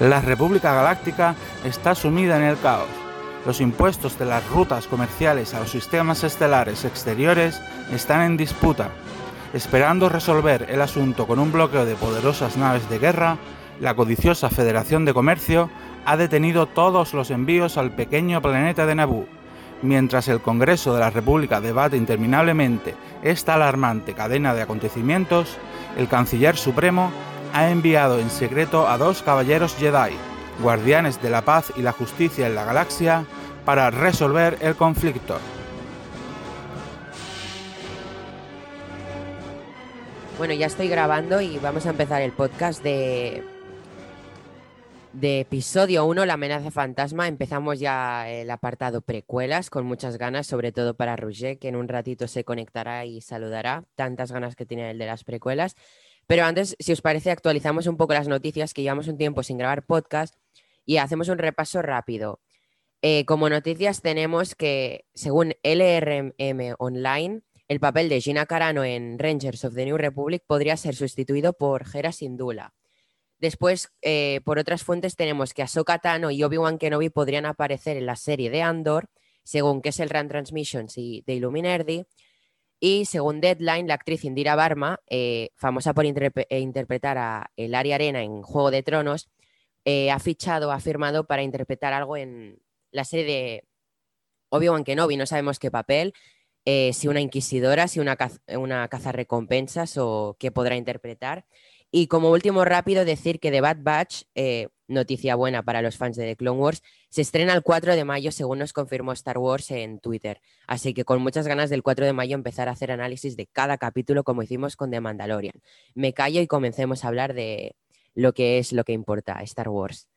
La República Galáctica está sumida en el caos. Los impuestos de las rutas comerciales a los sistemas estelares exteriores están en disputa. Esperando resolver el asunto con un bloqueo de poderosas naves de guerra, la codiciosa Federación de Comercio ha detenido todos los envíos al pequeño planeta de Naboo. Mientras el Congreso de la República debate interminablemente esta alarmante cadena de acontecimientos, el Canciller Supremo ha enviado en secreto a dos caballeros Jedi, guardianes de la paz y la justicia en la galaxia, para resolver el conflicto. Bueno, ya estoy grabando y vamos a empezar el podcast de, de episodio 1, La amenaza fantasma. Empezamos ya el apartado precuelas con muchas ganas, sobre todo para Roger, que en un ratito se conectará y saludará. Tantas ganas que tiene el de las precuelas. Pero antes, si os parece, actualizamos un poco las noticias, que llevamos un tiempo sin grabar podcast y hacemos un repaso rápido. Eh, como noticias tenemos que, según LRM Online, el papel de Gina Carano en Rangers of the New Republic podría ser sustituido por Hera Syndulla. Después, eh, por otras fuentes, tenemos que Ahsoka Tano y Obi-Wan Kenobi podrían aparecer en la serie de Andor, según que es el Run Transmissions y de Illuminati. Y según Deadline, la actriz Indira Barma, eh, famosa por eh, interpretar a Elaria Arena en Juego de Tronos, eh, ha fichado, ha firmado para interpretar algo en la serie de Obi-Wan Kenobi. No sabemos qué papel, si una inquisidora, si una, una recompensas o qué podrá interpretar. Y como último rápido, decir que The Bad Batch, eh, noticia buena para los fans de The Clone Wars, se estrena el 4 de mayo, según nos confirmó Star Wars en Twitter. Así que con muchas ganas del 4 de mayo empezar a hacer análisis de cada capítulo, como hicimos con The Mandalorian. Me callo y comencemos a hablar de lo que es lo que importa, Star Wars.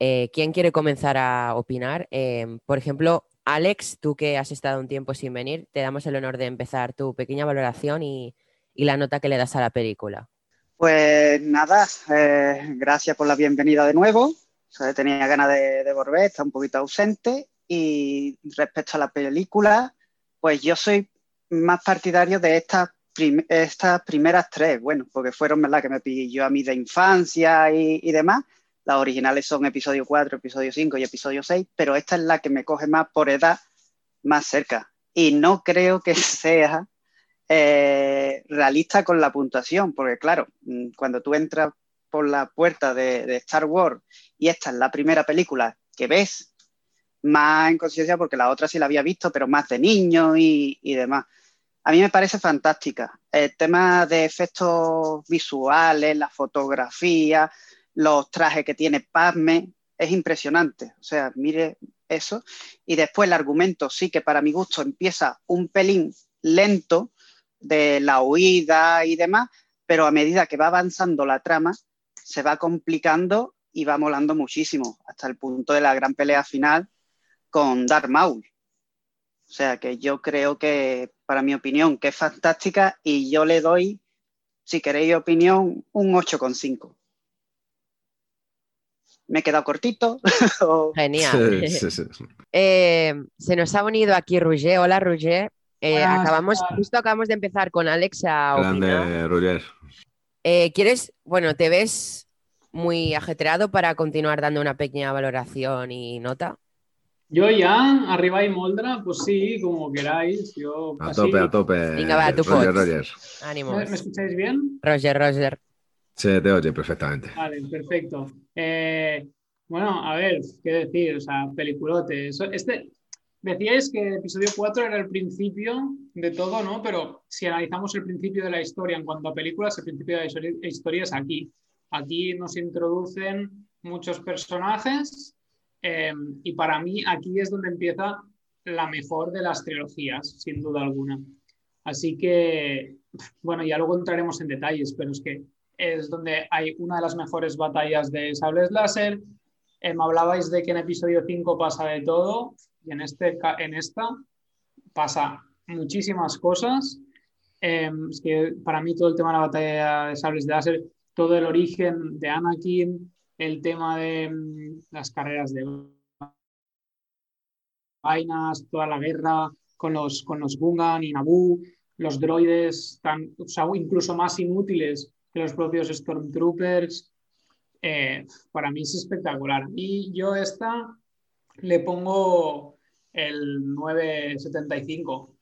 Eh, ¿Quién quiere comenzar a opinar? Eh, por ejemplo, Alex, tú que has estado un tiempo sin venir, te damos el honor de empezar tu pequeña valoración y la nota que le das a la película. Pues nada, eh, gracias por la bienvenida de nuevo. tenía ganas de, volver, está un poquito ausente. Y respecto a la película, pues yo soy más partidario de estas, primeras tres, bueno, porque fueron las que me pilló a mí de infancia y, y demás. Las originales son episodio 4, episodio 5 y episodio 6, pero esta es la que me coge más por edad, más cerca. Y no creo que sea eh, realista con la puntuación, porque claro, mm, cuando tú entras por la puerta de, Star Wars y esta es la primera película que ves, más en conciencia porque la otra sí la había visto, pero más de niño y, demás. A mí me parece fantástica. El tema de efectos visuales, la fotografía, los trajes que tiene Padme, es impresionante. O sea, mire eso. Y después el argumento sí que para mi gusto empieza un pelín lento, de la huida y demás, pero a medida que va avanzando la trama, se va complicando y va molando muchísimo, hasta el punto de la gran pelea final con Darth Maul. O sea que yo creo que, para mi opinión, que es fantástica y yo le doy, si queréis opinión, un 8,5. Me he quedado cortito. Genial. Eh, se nos ha unido aquí Roger. Hola, Roger. Eh, acabamos, justo acabamos de empezar con Alex a Grande, Roger. Eh, ¿Quieres, bueno, te ves muy ajetreado para continuar dando una pequeña valoración y nota? Yo ya, arriba y moldra, pues sí, como queráis. Yo a tope, a tope. Venga, va, tú Roger, Roger. Ánimo. ¿Me escucháis bien? Roger, Roger. Sí, te oye perfectamente. Vale, perfecto. Eh, bueno, a ver, qué decir, o sea, peliculote. Este, Decíais que el episodio 4 era el principio de todo, ¿no? Pero si analizamos el principio de la historia en cuanto a películas, el principio de la historia es aquí. Aquí nos introducen muchos personajes eh, y para mí aquí es donde empieza la mejor de las trilogías, sin duda alguna. Así que, bueno, ya luego entraremos en detalles, pero es que es donde hay una de las mejores batallas de sables láser. Eh, me hablabais de que en episodio 5 pasa de todo en, este, en esta pasa muchísimas cosas. Em, que para mí todo el tema de la batalla de sables de láser, todo el origen de Anakin, el tema de mm, las carreras de vainas, toda la guerra con los, con los Gungan y Naboo, los droides tan, incluso más inútiles que los propios Stormtroopers. eh, para mí es espectacular. Y yo esta le pongo el 975.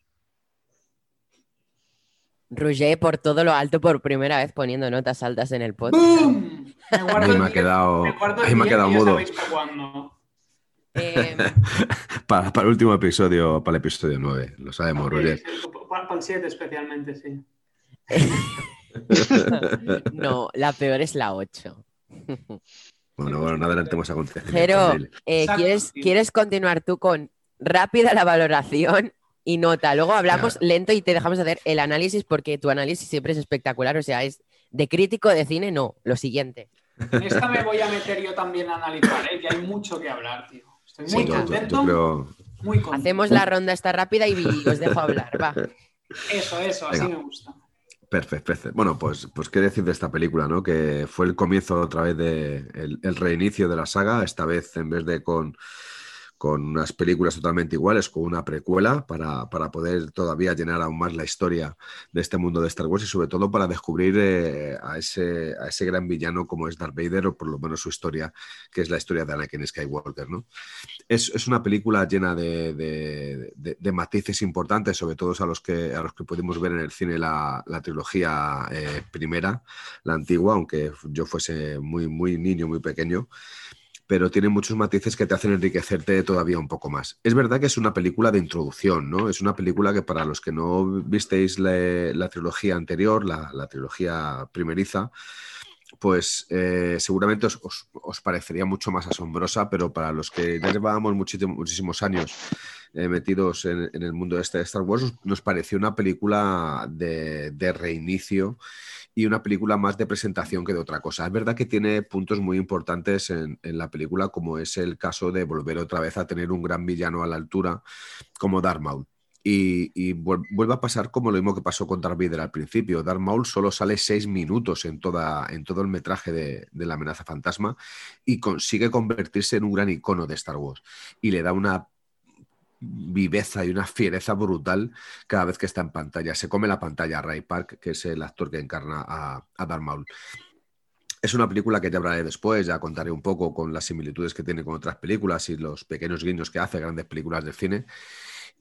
Roger, por todo lo alto, por primera vez poniendo notas altas en el podcast. ¡Bum! Me guardo me ha quedado- ahí me ha quedado mudo. para. Eh, Para, para el último episodio, para el episodio 9, lo sabemos, Roger. Sí, sí, Para el 7 especialmente, sí. no, la peor es la 8. Bueno, bueno, no adelantemos acontecimientos. Jero, dile. eh, ¿quieres. ¿quieres continuar tú con rápida la valoración y nota? Luego hablamos lento y te dejamos hacer el análisis porque tu análisis siempre es espectacular. O sea, es de crítico de cine, no. Lo siguiente. En esta me voy a meter yo también a analizar, ¿eh? que hay mucho que hablar, tío. Estoy Sí, muy yo- yo- contento. creo, Muy contento. Hacemos la ronda esta rápida y os dejo hablar. Va. Eso, eso, así Venga. me gusta. Perfecto, perfecto. Bueno, pues, pues qué decir de esta película, ¿no? Que fue el comienzo otra vez de el, el reinicio de la saga, esta vez en vez de con, con unas películas totalmente iguales, con una precuela para, para poder todavía llenar aún más la historia de este mundo de Star Wars y sobre todo para descubrir eh, a, ese, a ese gran villano como es Darth Vader o por lo menos su historia, que es la historia de Anakin Skywalker, ¿no? Es, es una película llena de, de- matices importantes, sobre todo a los que, a los que pudimos ver en el cine la, la trilogía eh, primera, la antigua, aunque yo fuese muy, muy niño, muy pequeño, pero tiene muchos matices que te hacen enriquecerte todavía un poco más. Es verdad que es una película de introducción, ¿no? Es una película que para los que no visteis la, trilogía anterior, la, la trilogía primeriza, pues eh, seguramente os, os- parecería mucho más asombrosa, pero para los que ya llevábamos muchísimo- muchísimos años eh, metidos en, en el mundo este de Star Wars, nos pareció una película de, de reinicio y una película más de presentación que de otra cosa. Es verdad que tiene puntos muy importantes en, en la película, como es el caso de volver otra vez a tener un gran villano a la altura como Darth Maul. Y, y vuel- vuelve a pasar como lo mismo que pasó con Darth Vader al principio. Darth Maul solo sale seis minutos en, toda, en todo el metraje de, de la amenaza fantasma y consigue convertirse en un gran icono de Star Wars. Y le da una viveza y una fiereza brutal cada vez que está en pantalla. Se come la pantalla Ray Park, que es el actor que encarna a, a Darth Maul. Es una película que ya hablaré después, ya contaré un poco con las similitudes que tiene con otras películas y los pequeños guiños que hace grandes películas de cine.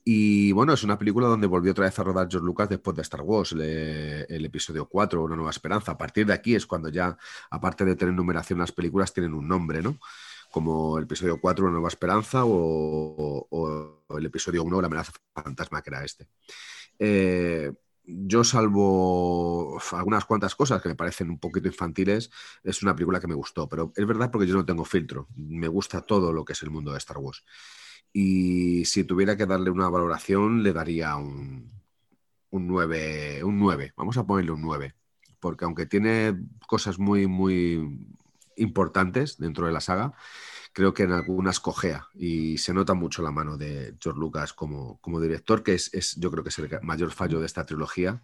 Y bueno, es una película donde volvió otra vez a rodar George Lucas después de Star Wars, el episodio 4, Una Nueva Esperanza. A partir de aquí es cuando ya, aparte de tener numeración, las películas tienen un nombre, ¿no? Como el episodio 4, Una Nueva Esperanza, o, el episodio 1, La amenaza fantasma, que era este. Eh, yo, salvo algunas cuantas cosas que me parecen un poquito infantiles, es una película que me gustó, pero es verdad porque yo no tengo filtro. Me gusta todo lo que es el mundo de Star Wars. Y si tuviera que darle una valoración, le daría un, un 9, un 9. Vamos a ponerle un 9. Porque aunque tiene cosas muy, muy importantes dentro de la saga, creo que en algunas cojea y se nota mucho la mano de George Lucas como, como director, que es, es- yo creo que es el mayor fallo de esta trilogía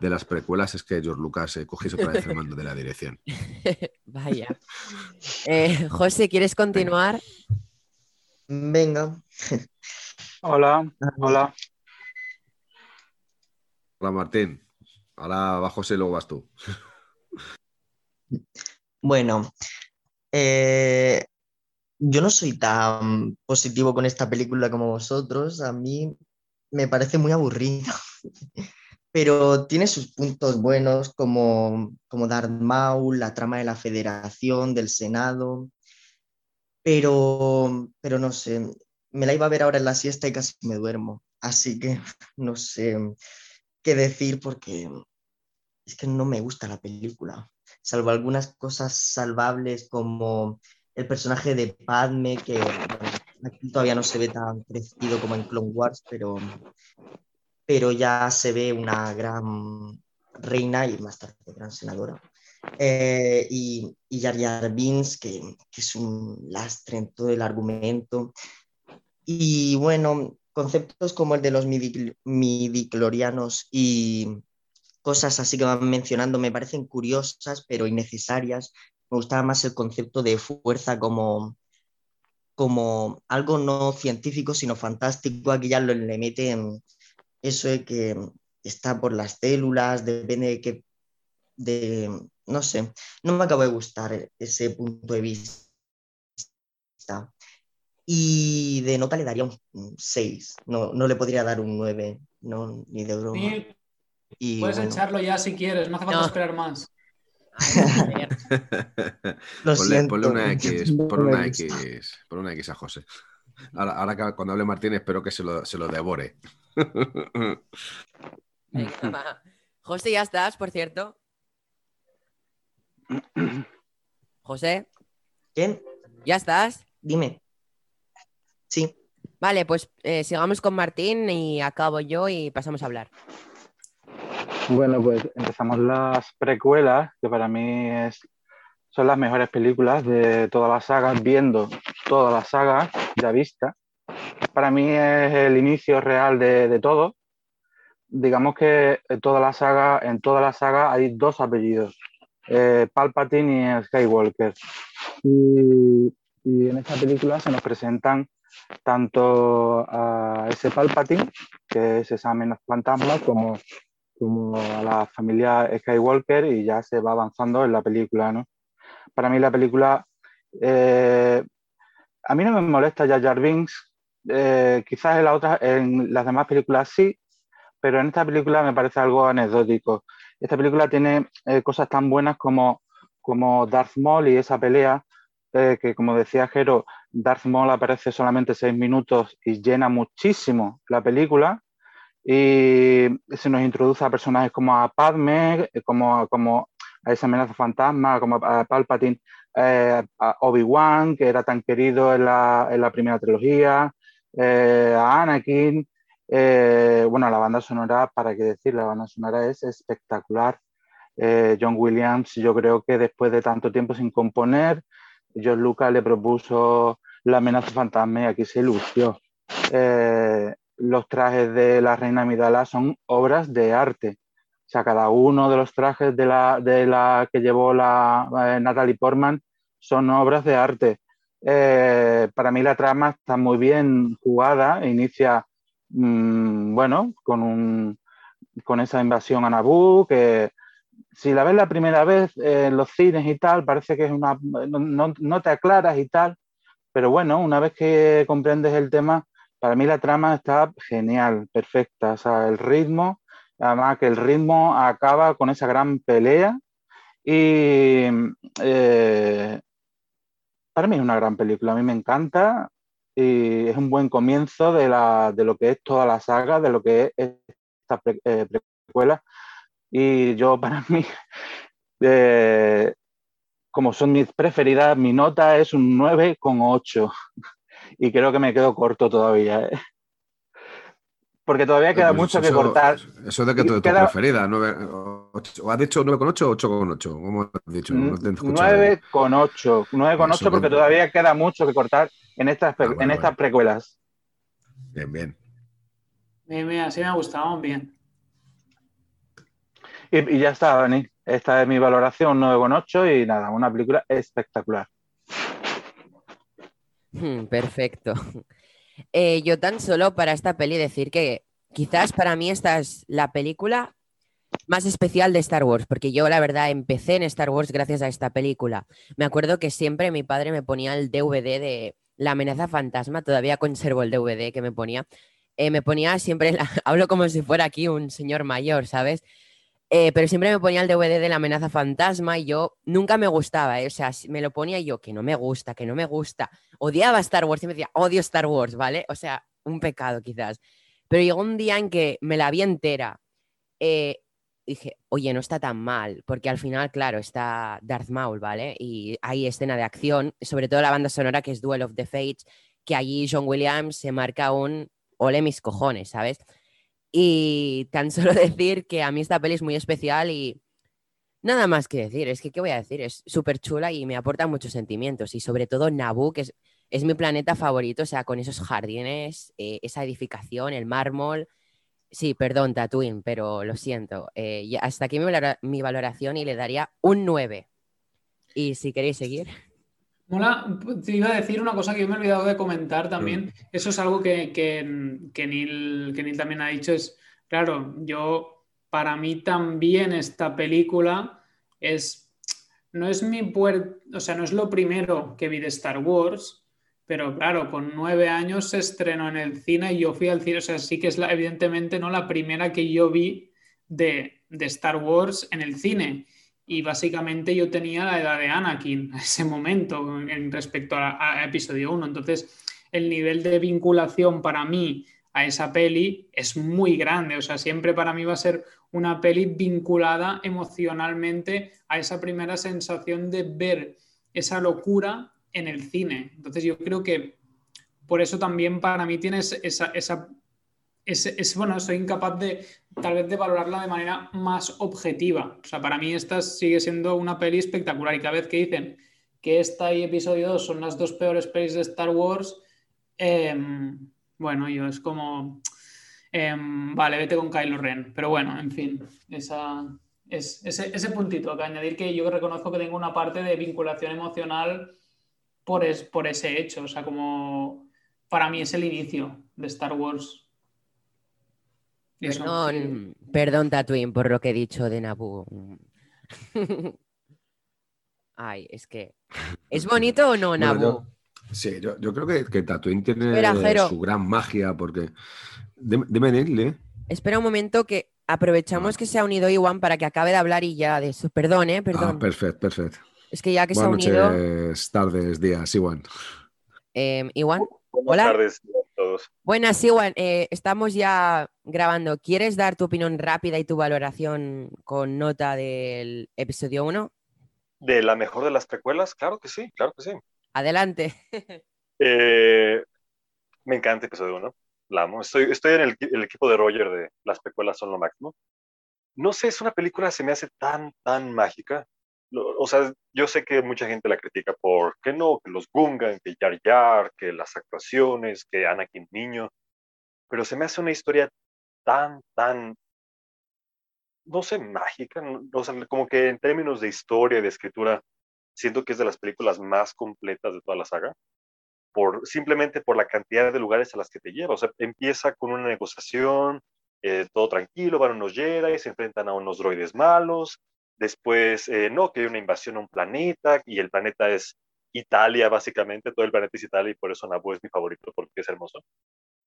de las precuelas, es que George Lucas eh, cogiese otra vez el mando de la dirección. Vaya. Eh, José, ¿quieres continuar? Venga. Hola, hola. Hola Martín, ahora va José y luego vas tú. Bueno, eh, yo no soy tan positivo con esta película como vosotros. A mí me parece muy aburrida. Pero tiene sus puntos buenos como, como Darth Maul, la trama de la Federación, del Senado. Pero, pero no sé, me la iba a ver ahora en la siesta y casi me duermo. Así que no sé qué decir porque es que no me gusta la película salvo algunas cosas salvables como el personaje de Padme, que aquí todavía no se ve tan crecido como en Clone Wars, pero, pero ya se ve una gran reina y más tarde gran senadora. Eh, y, y Jar Jar Binks, que, que es un lastre en todo el argumento. Y bueno, conceptos como el de los midi- midiclorianos y cosas así que van mencionando me parecen curiosas pero innecesarias. Me gustaba más el concepto de fuerza como, como algo no científico sino fantástico. Aquí ya lo, le meten eso de que está por las células, depende de qué de, no sé, no me acabo de gustar ese punto de vista. Y de nota le daría un 6, no, no le podría dar un 9, no, ni de broma. Y, Puedes echarlo ya si quieres, no hace falta esperar más. Lo ponle, ponle, una X, por una X, por una X a José. Ahora, ahora cuando hable Martín espero que se lo, se lo devore. José, ya estás, por cierto. José. ¿Quién? ¿Ya estás? Dime. Sí. Vale, pues eh, sigamos con Martín y acabo yo y pasamos a hablar. Bueno, pues empezamos las precuelas, que para mí es, son las mejores películas de toda la saga, viendo toda la saga ya vista. Para mí es el inicio real de, todo. Digamos que en toda la saga, en toda la saga hay dos apellidos, eh, Palpatine y Skywalker. Y, y en esta película se nos presentan tanto a ese Palpatine, que es esa menos fantasma, como, como a la familia Skywalker y ya se va avanzando en la película. ¿no? Para mí la película, eh, a mí no me molesta ya Jar Binks, eh, quizás en, la otra, en las demás películas sí, pero en esta película me parece algo anecdótico. Esta película tiene eh, cosas tan buenas como, como Darth Maul y esa pelea, que como decía Jero, Darth Maul aparece solamente seis minutos y llena muchísimo la película. Y se nos introduce a personajes como a Padme, como, como a esa amenaza fantasma, como a Palpatine, eh, a Obi-Wan, que era tan querido en la, en la primera trilogía, eh, a Anakin. Eh, bueno, la banda sonora, para qué decir, la banda sonora es espectacular. John Williams, yo creo que después de tanto tiempo sin componer, George Lucas le propuso la amenaza fantasma y aquí se lució. Los trajes de la reina Midala son obras de arte. O sea, cada uno de los trajes de la, de la que llevó la eh, Natalie Portman son obras de arte. Eh, para mí la trama está muy bien jugada. Inicia, mm, bueno, con, un, con esa invasión a Naboo, que si la ves la primera vez en los cines y tal, parece que es una. No, no, te aclaras y tal, pero bueno, una vez que comprendes el tema, para mí la trama está genial, perfecta. O sea, el ritmo, además que el ritmo acaba con esa gran pelea y eh, para mí es una gran película, a mí me encanta y es un buen comienzo de, la, de lo que es toda la saga, de lo que es esta eh, precuela. Y yo para mí, eh, como son mis preferidas, mi nota es un 9,8. Y creo que me quedo corto todavía. ¿eh? Porque todavía queda pues mucho que cortar. Eso de que tu, queda... preferida. 9, 8, ¿Has dicho 9,8 o 8,8? ¿Cómo has dicho? 9,8. 9,8 porque todavía queda mucho que cortar en estas, ah, en estas precuelas. Bien, bien. Bien, bien, así me ha gustado, bien. Y, ya está, Dani. Esta es mi valoración 9,8 y nada, una película espectacular. Hmm, perfecto. Eh, yo tan solo para esta peli decir que quizás para mí esta es la película más especial de Star Wars, porque yo la verdad empecé en Star Wars gracias a esta película. Me acuerdo que siempre mi padre me ponía el DVD de La amenaza fantasma, todavía conservo el DVD que me ponía. Eh, me ponía siempre, hablo como si fuera aquí un señor mayor, ¿sabes? Eh, pero siempre me ponía el DVD de la amenaza fantasma y yo nunca me gustaba, ¿eh? o sea, me lo ponía yo, que no me gusta, que no me gusta. Odiaba Star Wars me decía, odio Star Wars, ¿vale? O sea, un pecado quizás. Pero llegó un día en que me la vi entera. Eh, dije, oye, no está tan mal, porque al final, claro, está Darth Maul, ¿vale? Y hay escena de acción, sobre todo la banda sonora que es Duel of the Fates, que allí John Williams se marca un ole mis cojones, ¿sabes? Y tan solo decir que a mí esta peli es muy especial y nada más que decir. Es que, ¿qué voy a decir? Es súper chula y me aporta muchos sentimientos. Y sobre todo Naboo, que es, mi planeta favorito, o sea, con esos jardines, eh, esa edificación, el mármol. Sí, perdón, Tatooine, pero lo siento. Eh, hasta aquí mi, valoración y le daría un 9. Y si queréis seguir. Mola, te iba a decir una cosa que yo me he olvidado de comentar también. Eso es algo que, que, Neil, que también ha dicho. Es, claro, yo, para mí también esta película es, no es mi puer- o sea, no es lo primero que vi de Star Wars, pero claro, con nueve años se estrenó en el cine y yo fui al cine, o sea, sí que es la, evidentemente no la primera que yo vi de, de Star Wars en el cine. Y básicamente yo tenía la edad de Anakin en ese momento en, respecto a, a episodio 1. Entonces, el nivel de vinculación para mí a esa peli es muy grande. O sea, siempre para mí va a ser una peli vinculada emocionalmente a esa primera sensación de ver esa locura en el cine. Entonces yo creo que por eso también para mí tienes esa es, bueno, soy incapaz de tal vez de valorarla de manera más objetiva. O sea, para mí esta sigue siendo una peli espectacular y cada vez que dicen que esta y episodio 2 son las dos peores pelis de Star Wars, eh, bueno, yo es como, eh, vale, vete con Kylo Ren. Pero bueno, en fin, esa, es, ese, ese puntito que añadir que yo reconozco que tengo una parte de vinculación emocional por, es, por ese hecho. O sea, como para mí es el inicio de Star Wars. Eso, Perdón, perdón, Tatooine, por lo que he dicho de Naboo. Ay, es que. ¿Es bonito o no, Bueno, Naboo? yo- Sí, yo, yo creo que, que Tatooine tiene Espera, Jero. su gran magia porque... Neil, ¿eh? Espera un momento que aprovechamos que se ha unido Iwan para que acabe de hablar y ya de eso. Perdón, ¿eh? Ah, Perdón. perfecto, perfecto. es que ya que se ha Buenas unido. noches, tardes, días, igual. eh, Iwan. Buenas Hola. tardes a todos. Buenas, Iwan. eh, estamos ya grabando. ¿Quieres dar tu opinión rápida y tu valoración con nota del episodio 1? ¿De la mejor de las precuelas? Claro que sí, claro que sí. Adelante. Eh, me encanta episodio 1. La amo. Estoy, estoy en el, el equipo de Roger de las precuelas son lo máximo. No sé, es una película se me hace tan, tan mágica. O sea, yo sé que mucha gente la critica por que no, que los Gungan, que Jar Jar, que las actuaciones, que Anakin niño, pero se me hace una historia tan, tan, no sé, mágica, o sea, como que en términos de historia de escritura, siento que es de las películas más completas de toda la saga por, simplemente por la cantidad de lugares a las que te lleva. O sea, empieza con una negociación, eh, todo tranquilo, van unos Jedi, se enfrentan a unos droides malos, después, eh, no, que hay una invasión a un planeta, y el planeta es Italia, básicamente, todo el planeta es Italia, y por eso Naboo es mi favorito, porque es hermoso.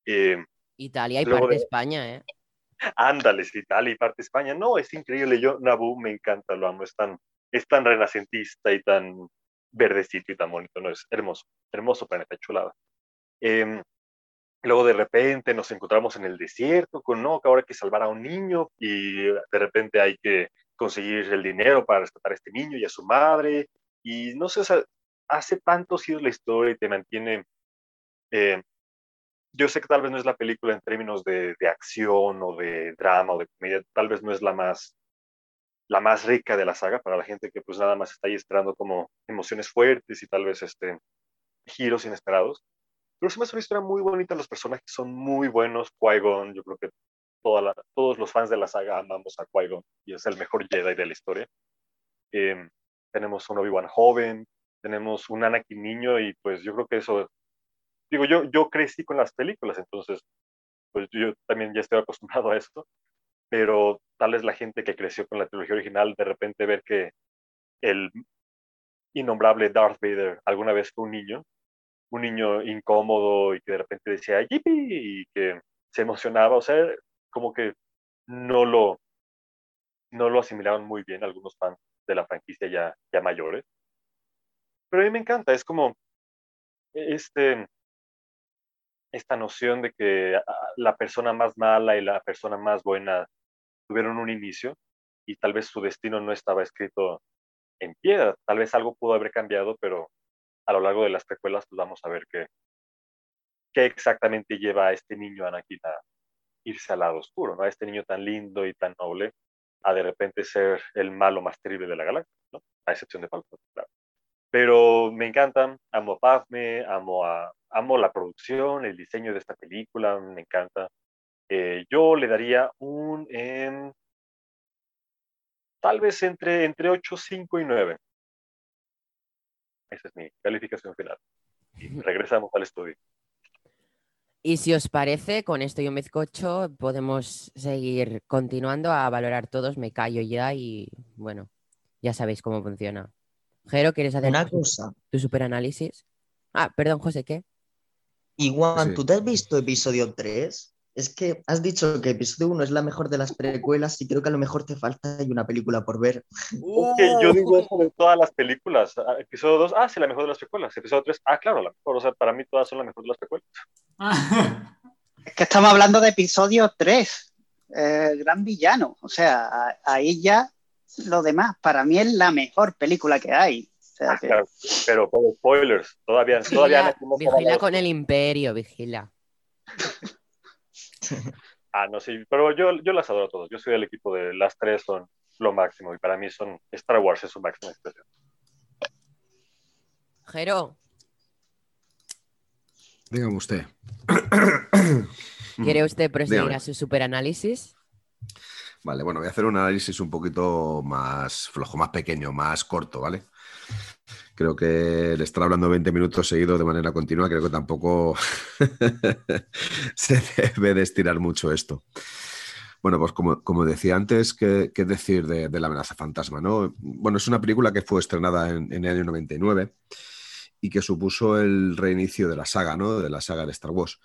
Eh, Italia y parte de- España, ¿eh? ándale, es Italia y parte España. No, es increíble. Yo, Naboo, me encanta, lo amo. Es tan, es tan renacentista y tan verdecito y tan bonito. No, es hermoso, hermoso planeta, chulada. Em, luego de repente nos encontramos en el desierto con, no, que ahora hay que salvar a un niño y de repente hay que conseguir el dinero para rescatar a este niño y a su madre. Y no sé, o sea, hace tanto sido la historia y te mantiene... eh, yo sé que tal vez no es la película en términos de, de acción o de drama o de comedia, tal vez no es la más, la más rica de la saga para la gente que pues nada más está ahí esperando como emociones fuertes y tal vez este, giros inesperados. Pero se me hace una historia muy bonita, los personajes son muy buenos, Qui-Gon, yo creo que toda la- todos los fans de la saga amamos a Qui-Gon y es el mejor Jedi de la historia. Eh, tenemos un Obi-Wan joven, tenemos un Anakin niño y pues yo creo que eso digo, yo, yo crecí con las películas, entonces, pues yo también ya estoy acostumbrado a esto, pero tal vez la gente que creció con la trilogía original, de repente ver que el innombrable Darth Vader alguna vez fue un niño, un niño incómodo y que de repente decía ¡Yipi! y que se emocionaba, o sea, como que no lo, no lo asimilaron muy bien algunos fans de la franquicia ya, ya mayores. Pero a mí me encanta, es como este, esta noción de que ah, la persona más mala y la persona más buena tuvieron un inicio y tal vez su destino no estaba escrito en piedra, tal vez algo pudo haber cambiado, pero a lo largo de las precuelas pues vamos a ver qué, qué exactamente lleva a este niño Anakin a irse al lado oscuro, ¿no? A este niño tan lindo y tan noble a de repente ser el malo más terrible de la galaxia, ¿no? A excepción de Palpatine, claro. Pero me encantan, amo a Padme, amo, a, amo la producción, el diseño de esta película, me encanta. Eh, yo le daría un, em, tal vez entre, entre 8, 5 y 9. Esa es mi calificación final. Y regresamos al estudio. Y si os parece, con esto y un bizcocho podemos seguir continuando a valorar todos. Me callo ya y bueno, Ya sabéis cómo funciona. Jero, ¿quieres hacer Una tu, cosa. tu superanálisis? Ah, perdón, José, ¿qué? Igual, Sí. ¿tú te has visto episodio 3? Es que has dicho que episodio 1 es la mejor de las precuelas y creo que a lo mejor te falta hay una película por ver. Yo digo eso de todas las películas. Ah, Episodio 2, ah, sí, la mejor de las precuelas. Episodio 3, ah, claro, la mejor. O sea, para mí todas son la mejor de las precuelas. Es que estamos hablando de episodio 3, eh, Gran Villano. O sea, a- ahí ya lo demás, para mí es la mejor película que hay. O sea, Ah, que- claro, pero con spoilers, todavía, todavía Vigila, no hemos vigila con el imperio, vigila. Ah, no, sí, pero yo, yo las adoro todas. Yo soy del equipo de las tres son lo máximo y para mí son Star Wars es su máxima expresión. Jero, Dígame usted. ¿quiere usted proseguir Dígame. a su superanálisis? Vale, bueno, voy a hacer un análisis un poquito más flojo, más pequeño, más corto, ¿vale? Creo que el estar hablando 20 minutos seguidos de manera continua, creo que tampoco se debe de estirar mucho esto. Bueno, pues como, como decía antes, ¿qué, qué decir de, de La amenaza fantasma? ¿no? Bueno, es una película que fue estrenada en, en el año 99 y que supuso el reinicio de la saga, ¿no? De la saga de Star Wars.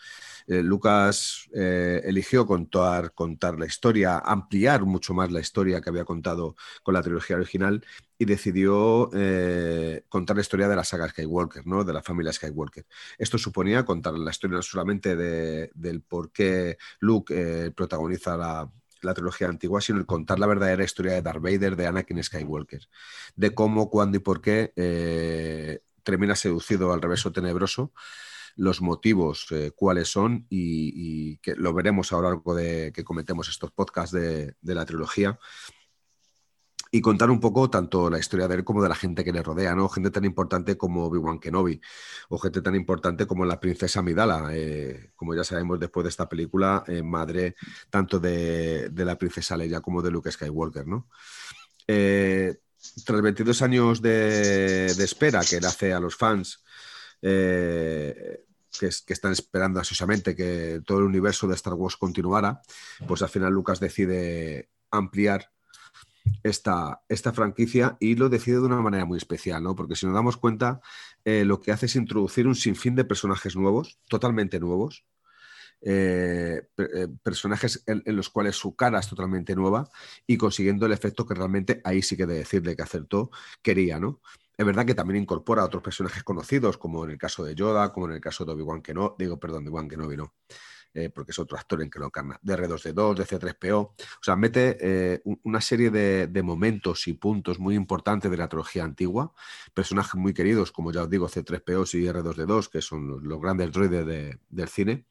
Eh, Lucas eh, eligió contar, la historia, ampliar mucho más la historia que había contado con la trilogía original y decidió eh, contar la historia de la saga Skywalker, ¿no? de la familia Skywalker. Esto suponía contar la historia no solamente de, del por qué Luke protagoniza la, trilogía antigua, sino el contar la verdadera historia de Darth Vader, de Anakin Skywalker, de cómo, cuándo y por qué termina seducido al reverso tenebroso los motivos, eh, cuáles son, y, que lo veremos a lo de que cometemos estos podcasts de, la trilogía. Y contar un poco tanto la historia de él como de la gente que le rodea, ¿no? Gente tan importante como Obi-Wan Kenobi, o gente tan importante como la princesa Amidala, eh, como ya sabemos después de esta película, eh, madre tanto de, de, la princesa Leia como de Luke Skywalker, ¿no? Tras 22 años de, espera que le hace a los fans, que, están esperando ansiosamente que todo el universo de Star Wars continuara, pues al final Lucas decide ampliar esta, esta franquicia y lo decide de una manera muy especial, ¿no? Porque si nos damos cuenta, eh, lo que hace es introducir un sinfín de personajes nuevos, totalmente nuevos, eh, eh, personajes en, en, los cuales su cara es totalmente nueva y consiguiendo el efecto que realmente ahí sí que de decirle que acertó, quería, ¿no? Es verdad que también incorpora a otros personajes conocidos, como en el caso de Yoda, como en el caso de Obi-Wan Kenobi, digo, perdón, de Obi-Wan Kenobi, no, eh, porque es otro actor en que lo encarna, de R2D2, de C3PO, o sea, mete eh, una serie de, momentos y puntos muy importantes de la trilogía antigua, personajes muy queridos, como ya os digo, C3PO y R2D2, que son los, grandes droides de, del cine,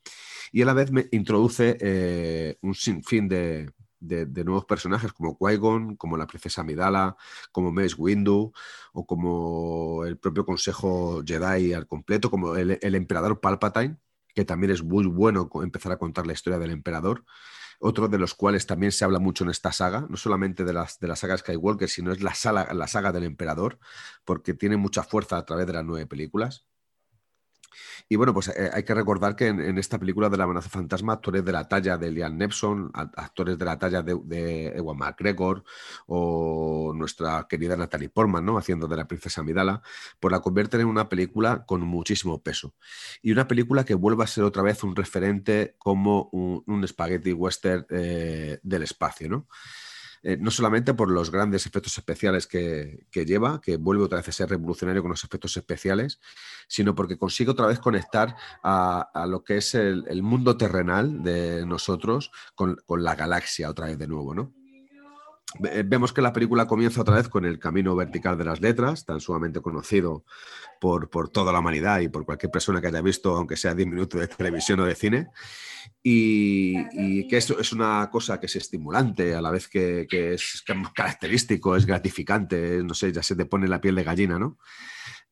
y a la vez me introduce eh, un sinfín de, de, nuevos personajes como Qui-Gon, como la princesa Amidala, como Mace Windu o como el propio Consejo Jedi al completo, como el, emperador Palpatine, que también es muy bueno empezar a contar la historia del emperador. Otro de los cuales también se habla mucho en esta saga, no solamente de, las, de la saga Skywalker, sino es la, la saga del emperador, porque tiene mucha fuerza a través de las nueve películas. Y bueno, pues eh, hay que recordar que en, esta película de la amenaza fantasma, actores de la talla de Liam Neeson, actores de la talla de, de Ewan McGregor o nuestra querida Natalie Portman, ¿no? Haciendo de la princesa Amidala, pues la convierten en una película con muchísimo peso. Y una película que vuelva a ser otra vez un referente como un, un spaghetti western eh, del espacio, ¿no? Eh, no solamente por los grandes efectos especiales que, que, lleva, que vuelve otra vez a ser revolucionario con los efectos especiales, sino porque consigue otra vez conectar a, a lo que es el, el, mundo terrenal de nosotros con, con, la galaxia otra vez de nuevo, ¿no? Vemos que la película comienza otra vez con el camino vertical de las letras, tan sumamente conocido por, por toda la humanidad y por cualquier persona que haya visto, aunque sea 10 minutos de televisión o de cine, y, que esto es una cosa que es estimulante, a la vez que, que, es, es, característico, es gratificante, no sé, ya se te pone la piel de gallina, ¿no?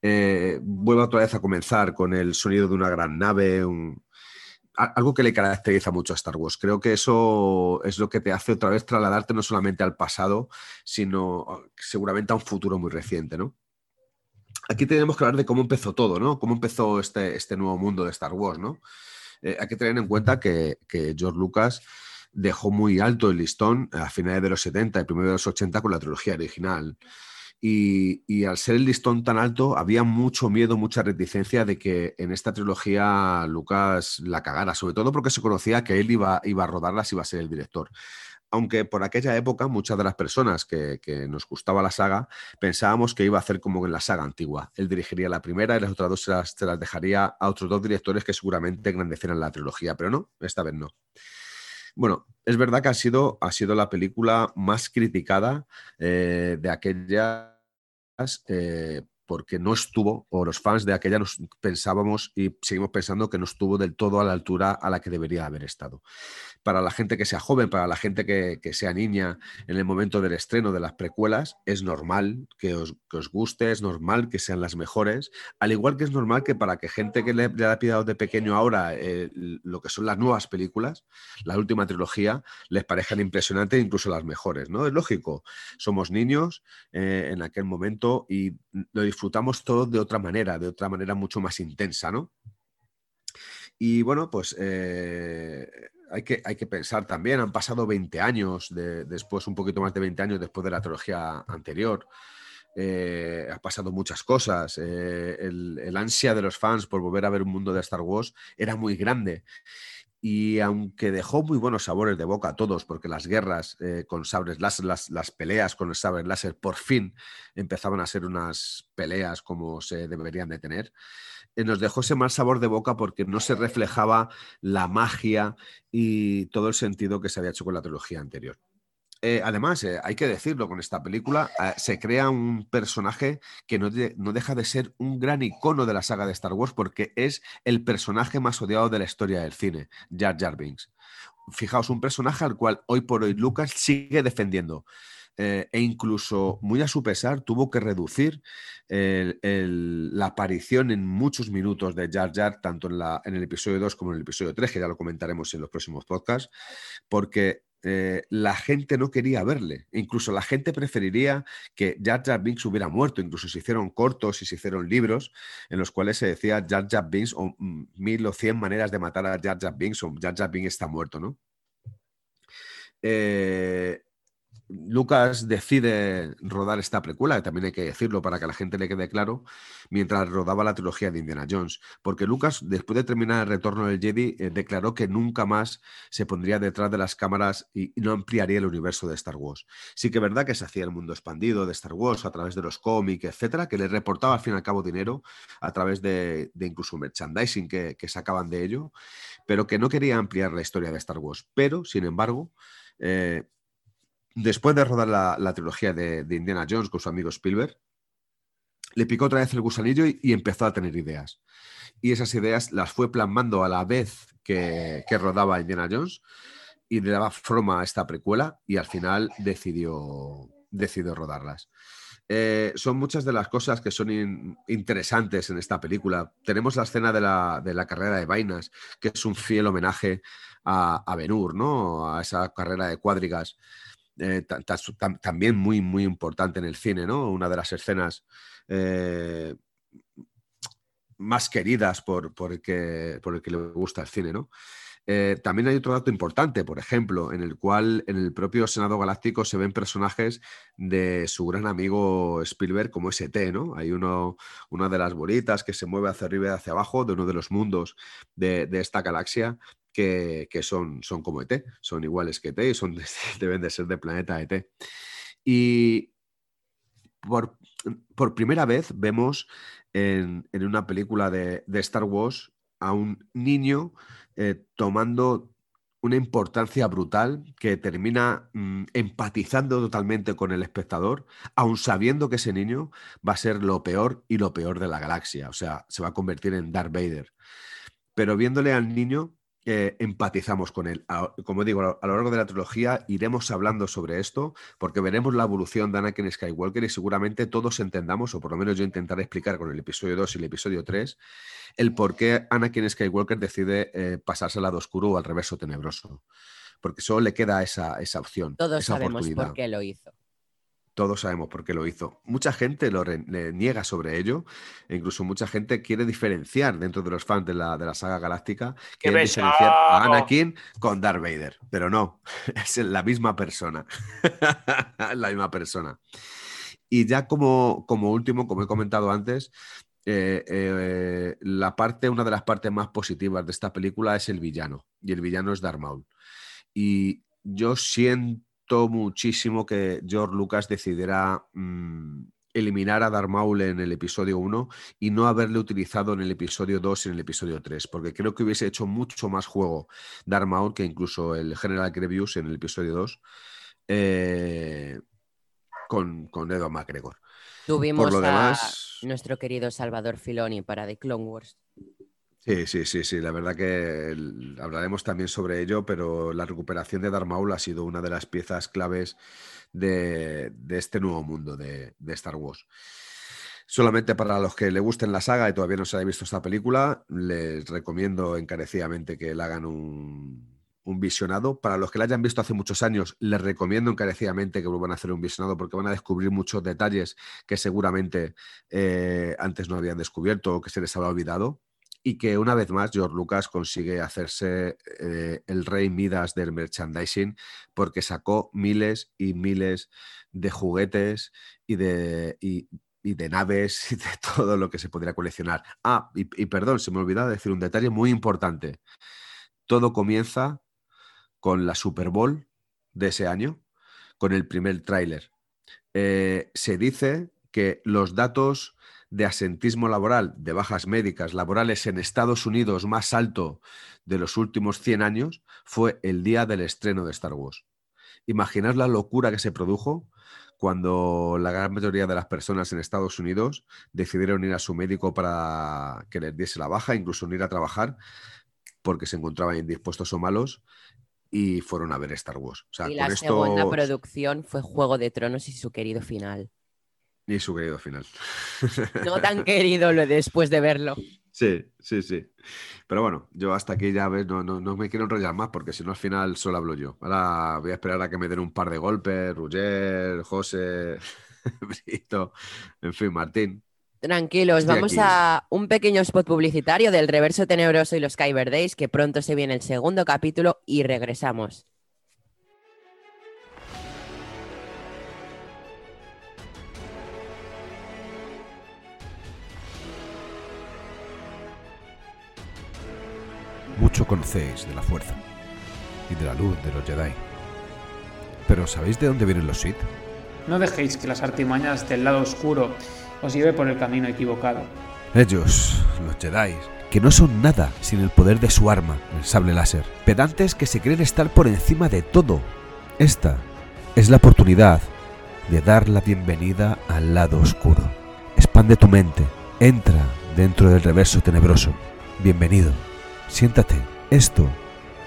Eh, vuelve otra vez a comenzar con el sonido de una gran nave, un, algo que le caracteriza mucho a Star Wars. Creo que eso es lo que te hace otra vez trasladarte no solamente al pasado, sino seguramente a un futuro muy reciente, ¿no? Aquí tenemos que hablar de cómo empezó todo, ¿no? Cómo empezó este, este nuevo mundo de Star Wars, ¿no? Eh, hay que tener en cuenta que, George Lucas dejó muy alto el listón a finales de los 70 y primero de los 80 con la trilogía original. Y, al ser el listón tan alto, había mucho miedo, mucha reticencia de que en esta trilogía Lucas la cagara, sobre todo porque se conocía que él iba, iba a rodarlas, iba a ser el director aunque por aquella época muchas de las personas que, nos gustaba la saga pensábamos que iba a hacer como en la saga antigua. Él dirigiría la primera y las otras dos se las, dejaría a otros dos directores que seguramente engrandecieran la trilogía, pero no, esta vez no. Bueno, es verdad que ha sido, ha sido la película más criticada eh, de aquellas eh, porque no estuvo, o los fans de aquella nos pensábamos y seguimos pensando que no estuvo del todo a la altura a la que debería haber estado para la gente que sea joven, para la gente que, sea niña en el momento del estreno de las precuelas, es normal que os, guste, es normal que sean las mejores, al igual que es normal que para que gente que le, ha pillado de pequeño ahora eh, lo que son las nuevas películas, la última trilogía, les parezcan impresionantes, incluso las mejores, ¿no? Es lógico, somos niños eh, en aquel momento y lo disfrutamos todo de otra manera, de otra manera mucho más intensa, ¿no? Y bueno, pues eh, hay que, hay que pensar también, han pasado 20 años, después, un poquito más de 20 años después de la trilogía anterior. Eh, ha pasado muchas cosas. Eh, el, ansia de los fans por volver a ver un mundo de Star Wars era muy grande. Y aunque dejó muy buenos sabores de boca a todos, porque las guerras eh, con sabres láser, las, peleas con el sabre láser, por fin empezaban a ser unas peleas como se deberían de tener, eh, nos dejó ese mal sabor de boca porque no se reflejaba la magia y todo el sentido que se había hecho con la trilogía anterior. Eh, además, eh, hay que decirlo, con esta película se crea un personaje que no, no, deja de ser un gran icono de la saga de Star Wars porque es el personaje más odiado de la historia del cine, Jar Jar Binks. Fijaos, un personaje al cual hoy por hoy Lucas sigue defendiendo. Eh, e incluso, muy a su pesar, tuvo que reducir la aparición en muchos minutos de Jar Jar, tanto en, en el episodio 2 como en el episodio 3, que ya lo comentaremos en los próximos podcasts, porque eh, la gente no quería verle. Incluso la gente preferiría que Jar Jar Binks hubiera muerto. Incluso se hicieron cortos y se hicieron libros en los cuales se decía Jar Jar Binks o mm, mil o cien maneras de matar a Jar Jar Binks o Jar Jar Binks está muerto, ¿no? Eh, Lucas decide rodar esta precuela, también hay que decirlo para que a la gente le quede claro, mientras rodaba la trilogía de Indiana Jones, porque Lucas, después de terminar el retorno del Jedi, eh, declaró que nunca más se pondría detrás de las cámaras y, no ampliaría el universo de Star Wars. Sí que es verdad que se hacía el mundo expandido de Star Wars a través de los cómics, etcétera, que le reportaba al fin y al cabo dinero a través de, incluso merchandising que, sacaban de ello, pero que no quería ampliar la historia de Star Wars. Pero, sin embargo, eh, después de rodar la, trilogía de, Indiana Jones con su amigo Spielberg, le picó otra vez el gusanillo y, empezó a tener ideas. Y esas ideas las fue plasmando a la vez que, rodaba Indiana Jones y le daba forma a esta precuela y al final decidió, rodarlas. Eh, son muchas de las cosas que son interesantes en esta película. Tenemos la escena de la, carrera de vainas, que es un fiel homenaje a, a Benur, ¿no? A esa carrera de cuadrigas. Eh, también muy, muy importante en el cine, ¿no? Una de las escenas eh, más queridas por, el que, por el que le gusta el cine, ¿no? Eh, también hay otro dato importante, por ejemplo, en el cual en el propio Senado Galáctico se ven personajes de su gran amigo Spielberg como ST, ¿no? Hay uno, una de las bolitas que se mueve hacia arriba y hacia abajo de uno de los mundos de, de esta galaxia que, son, son como ET, son iguales que ET y son, deben de ser de planeta ET. Y por, primera vez vemos en, una película de, Star Wars a un niño eh, tomando una importancia brutal que termina mm, empatizando totalmente con el espectador, aun sabiendo que ese niño va a ser lo peor y lo peor de la galaxia, o sea, se va a convertir en Darth Vader. Pero viéndole al niño, empatizamos con él. como digo, a lo largo de la trilogía iremos hablando sobre esto porque veremos la evolución de Anakin Skywalker y seguramente todos entendamos, o por lo menos yo intentaré explicar con el episodio 2 y el episodio 3, el por qué Anakin Skywalker decide eh, pasarse al lado oscuro o al reverso tenebroso. Porque solo le queda esa, esa opción. Todos sabemos por qué lo hizo. Todos sabemos por qué lo hizo. Mucha gente lo niega sobre ello, e incluso mucha gente quiere diferenciar dentro de los fans de la, de la saga galáctica, quiere diferenciar a Anakin con Darth Vader, pero no, es la misma persona, la misma persona. Y ya como, como último, como he comentado antes, eh, eh, la parte, una de las partes más positivas de esta película es el villano, y el villano es Darth Maul. Y yo siento muchísimo que George Lucas decidiera mm, eliminar a Darth Maul en el episodio 1 y no haberle utilizado en el episodio 2 y en el episodio 3, porque creo que hubiese hecho mucho más juego Darth Maul que incluso el General Grievous en el episodio 2 eh, con, con Edward McGregor. Tuvimos lo a demás- nuestro querido Salvador Filoni para The Clone Wars. Sí, sí, sí, sí. La verdad que hablaremos también sobre ello, pero la recuperación de Darth Maul ha sido una de las piezas claves de, de este nuevo mundo de, de Star Wars. Solamente para los que le gusten la saga y todavía no se haya visto esta película, les recomiendo encarecidamente que le hagan un, un visionado. Para los que la hayan visto hace muchos años, les recomiendo encarecidamente que vuelvan a hacer un visionado porque van a descubrir muchos detalles que seguramente eh, antes no habían descubierto o que se les había olvidado y que una vez más George Lucas consigue hacerse eh, el rey Midas del merchandising porque sacó miles y miles de juguetes y de, y, de naves y de todo lo que se podría coleccionar. Ah, y, y perdón, se me olvidaba decir un detalle muy importante. Todo comienza con la Super Bowl de ese año, con el primer tráiler. Eh, se dice que los datos de asentismo laboral, de bajas médicas laborales en Estados Unidos más alto de los últimos 100 años fue el día del estreno de Star Wars. Imaginad la locura que se produjo cuando la gran mayoría de las personas en Estados Unidos decidieron ir a su médico para que les diese la baja, incluso no ir a trabajar porque se encontraban indispuestos o malos y fueron a ver Star Wars. O sea, y con la esto segunda producción fue Juego de Tronos y su querido final. Y su querido final. No tan querido lo después de verlo. Sí, sí, sí. Pero bueno, yo hasta aquí ya ves, no, no, no me quiero enrollar más porque si no al final solo hablo yo. Ahora voy a esperar a que me den un par de golpes, Ruger, José, Brito, en fin, Martín. Tranquilos, Estoy vamos aquí. a un pequeño spot publicitario del Reverso Tenebroso y los Kyber Days, que pronto se viene el segundo capítulo y regresamos. Mucho conocéis de la fuerza y de la luz de los Jedi. Pero ¿sabéis de dónde vienen los Sith? No dejéis que las artimañas del lado oscuro os lleve por el camino equivocado. Ellos, los Jedi, que no son nada sin el poder de su arma, el sable láser. Pedantes que se creen estar por encima de todo. Esta es la oportunidad de dar la bienvenida al lado oscuro. Expande tu mente, entra dentro del reverso tenebroso. Bienvenido, siéntate. Esto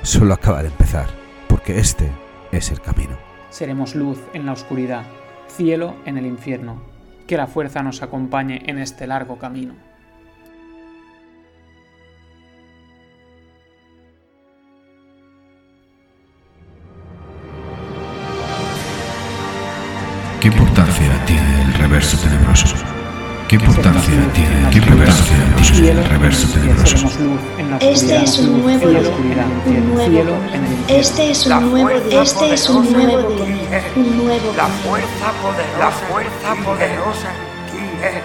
solo acaba de empezar, porque este es el camino. Seremos luz en la oscuridad, cielo en el infierno. Que la fuerza nos acompañe en este largo camino. ¿Qué importancia tiene el reverso tenebroso? ¿Qué importancia tiene el reverso tenebroso? El reverso tenebroso. Este es un nuevo cielo día, en el un nuevo. Este es un nuevo día, este es un nuevo día, un nuevo La fuerza poderosa, la fuerza poderosa aquí es.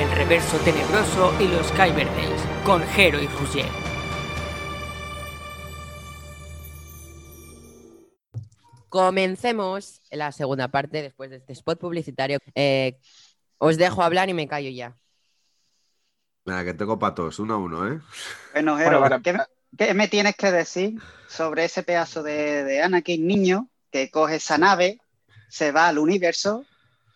El reverso tenebroso y los Kyber Days con Jero y Rugier. Comencemos la segunda parte después de este spot publicitario. Eh, os dejo hablar y me callo ya. Mira, que tengo patos, uno a uno, ¿eh? Bueno, Jero, Bueno, para- ¿qué, me- qué me tienes que decir sobre ese pedazo de, de Anakin niño que coge esa nave, se va al universo,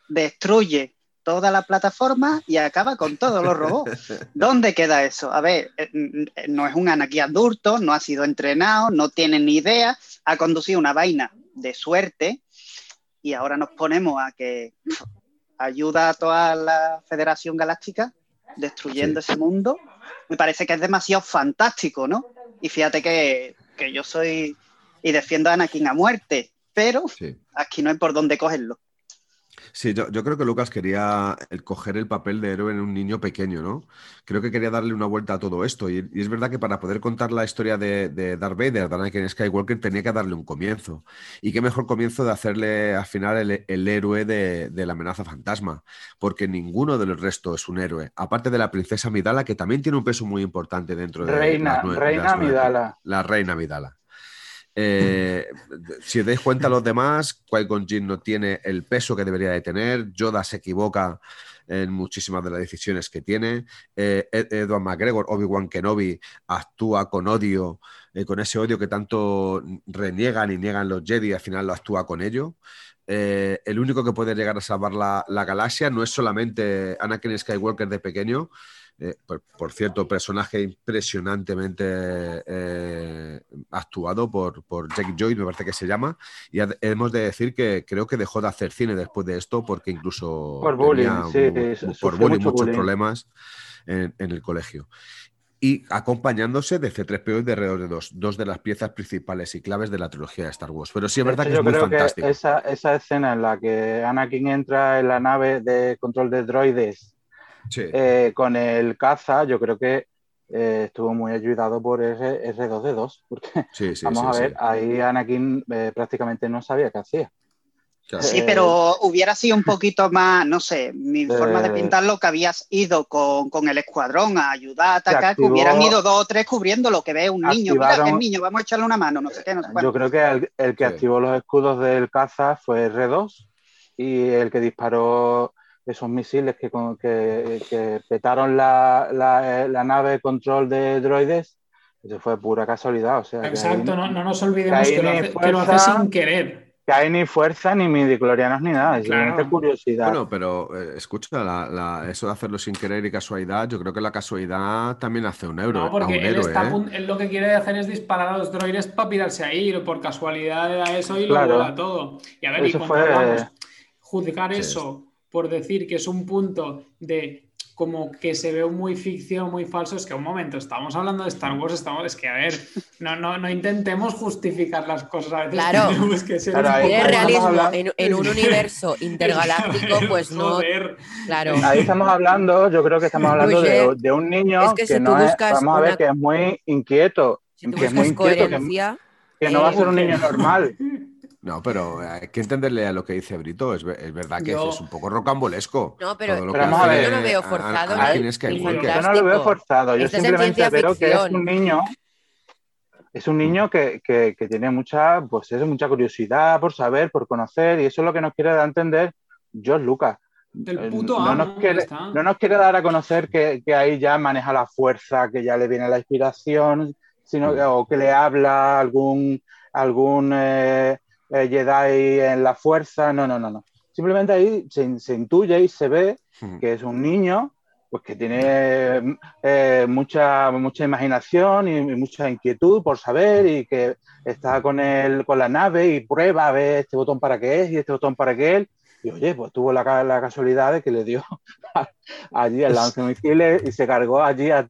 destruye toda la plataforma y acaba con todos los robots? ¿Dónde queda eso? A ver, eh, mm, no es un Anakin adulto, no ha sido entrenado, no tiene ni idea, ha conducido una vaina de suerte y ahora nos ponemos a que ayuda a toda la Federación Galáctica destruyendo ese mundo. Me parece que es demasiado fantástico, ¿no? Y fíjate que, que yo soy y defiendo a Anakin a muerte, pero Sí. aquí no hay por dónde cogerlo. Sí, yo, yo creo que Lucas quería el coger el papel de héroe en un niño pequeño, ¿no? Creo que quería darle una vuelta a todo esto. Y, y es verdad que para poder contar la historia de, de Darth Vader, de Anakin Skywalker, tenía que darle un comienzo. Y qué mejor comienzo de hacerle al final el, el héroe de, de la amenaza fantasma. Porque ninguno de los restos es un héroe. Aparte de la princesa Midala, que también tiene un peso muy importante dentro de Reina, las Reina las Amidala. La reina Midala. Eh, si os dais cuenta los demás, Qui-Gon no tiene el peso que debería de tener, Yoda se equivoca en muchísimas de las decisiones que tiene, eh, Ed- Edward McGregor, Obi-Wan Kenobi, actúa con odio, eh, con ese odio que tanto reniegan y niegan los Jedi, al final lo actúa con ello. El único que puede llegar a salvar la, la galaxia no es solamente Anakin Skywalker de pequeño, eh, por, por cierto, personaje impresionantemente eh, actuado por, por Jake Joy, me parece que se llama. Y hemos de decir que creo que dejó de hacer cine después de esto porque incluso Por bullying, tenía sí, por bullying, mucho muchos bullying. problemas en, en el colegio. Y acompañándose de C3PO y de R2D2, dos de las piezas principales y claves de la trilogía de Star Wars. Pero sí es verdad hecho, que es muy fantástico. esa, esa escena en la que Anakin entra en la nave de control de droides Sí. eh, con el caza, yo creo que eh, estuvo muy ayudado por R, R2D2, porque Sí, sí, vamos sí, a ver, sí. ahí Anakin eh, prácticamente no sabía qué hacía. Claro. Sí, pero hubiera sido un poquito más, no sé, mi forma de pintarlo, que habías ido con, con el escuadrón a ayudar a atacar, activó- que hubieran ido dos o tres cubriendo lo que ve un niño. Mira, que el niño, vamos a echarle una mano, no sé qué, no sé. Yo creo que el, el que Sí. activó los escudos del caza fue R2 y el que disparó esos misiles que, que, que petaron la, la, eh, la nave de control de droides, eso fue pura casualidad. O sea, Exacto, no, no nos olvidemos que que lo, hace, que lo hace fuerza- sin querer. que hay ni fuerza ni midiclorianos ni nada, es Claro. simplemente curiosidad. Bueno, pero eh, escucha, la- la- eso de hacerlo sin querer y casualidad, yo creo que la casualidad también hace un euro, No, a un porque él, héroe, está a ¿eh? pun- él lo que quiere hacer es disparar a los droides para pirarse ahí, por casualidad era eso y lo Claro. vuela todo. Y a ver, y cuando fue- hablamos, juzgar Sí. eso por decir que es un punto de como que se ve muy ficción, muy falso, es que un momento, estamos hablando de Star Wars, estamos, es que a ver, no, no, no intentemos justificar las cosas, a veces Claro. tenemos que ser Claro, un ahí- poco- realismo hablando- en, en un universo intergaláctico, pues no, joder. claro. Ahí estamos hablando, yo creo que estamos hablando de, de un niño es que que, si no tú es, buscas vamos a ver, una- que es muy inquieto, Si que es muy inquieto, que, coherencia, que no va a eh, ser un niño normal. No, pero hay que entenderle a lo que dice Brito, es, es verdad que Yo- es un poco rocambolesco. No, pero- todo lo pero que vamos a ver, yo no veo a- a- forzado ni Yo no lo veo forzado, yo simplemente veo que es un niño, es un niño que, que- que tiene mucha, pues eso, mucha curiosidad por saber, por conocer, y eso es lo que nos quiere dar a entender George Lucas. Del Eh, puto no, nos quiere, no nos quiere dar a conocer que, que ahí ya maneja la fuerza, que ya le viene la inspiración, sino que, o que le habla algún, algún eh, eh, Jedi en la fuerza. No, no, no, no. Simplemente ahí se, se intuye y se ve que es un niño pues que tiene eh, mucha, mucha imaginación y, y mucha inquietud por saber y que está con, el, con la nave y prueba a ver este botón para qué es y este botón para qué es. Y oye, pues tuvo la, la casualidad de que le dio allí el lanzamisiles y se cargó allí a,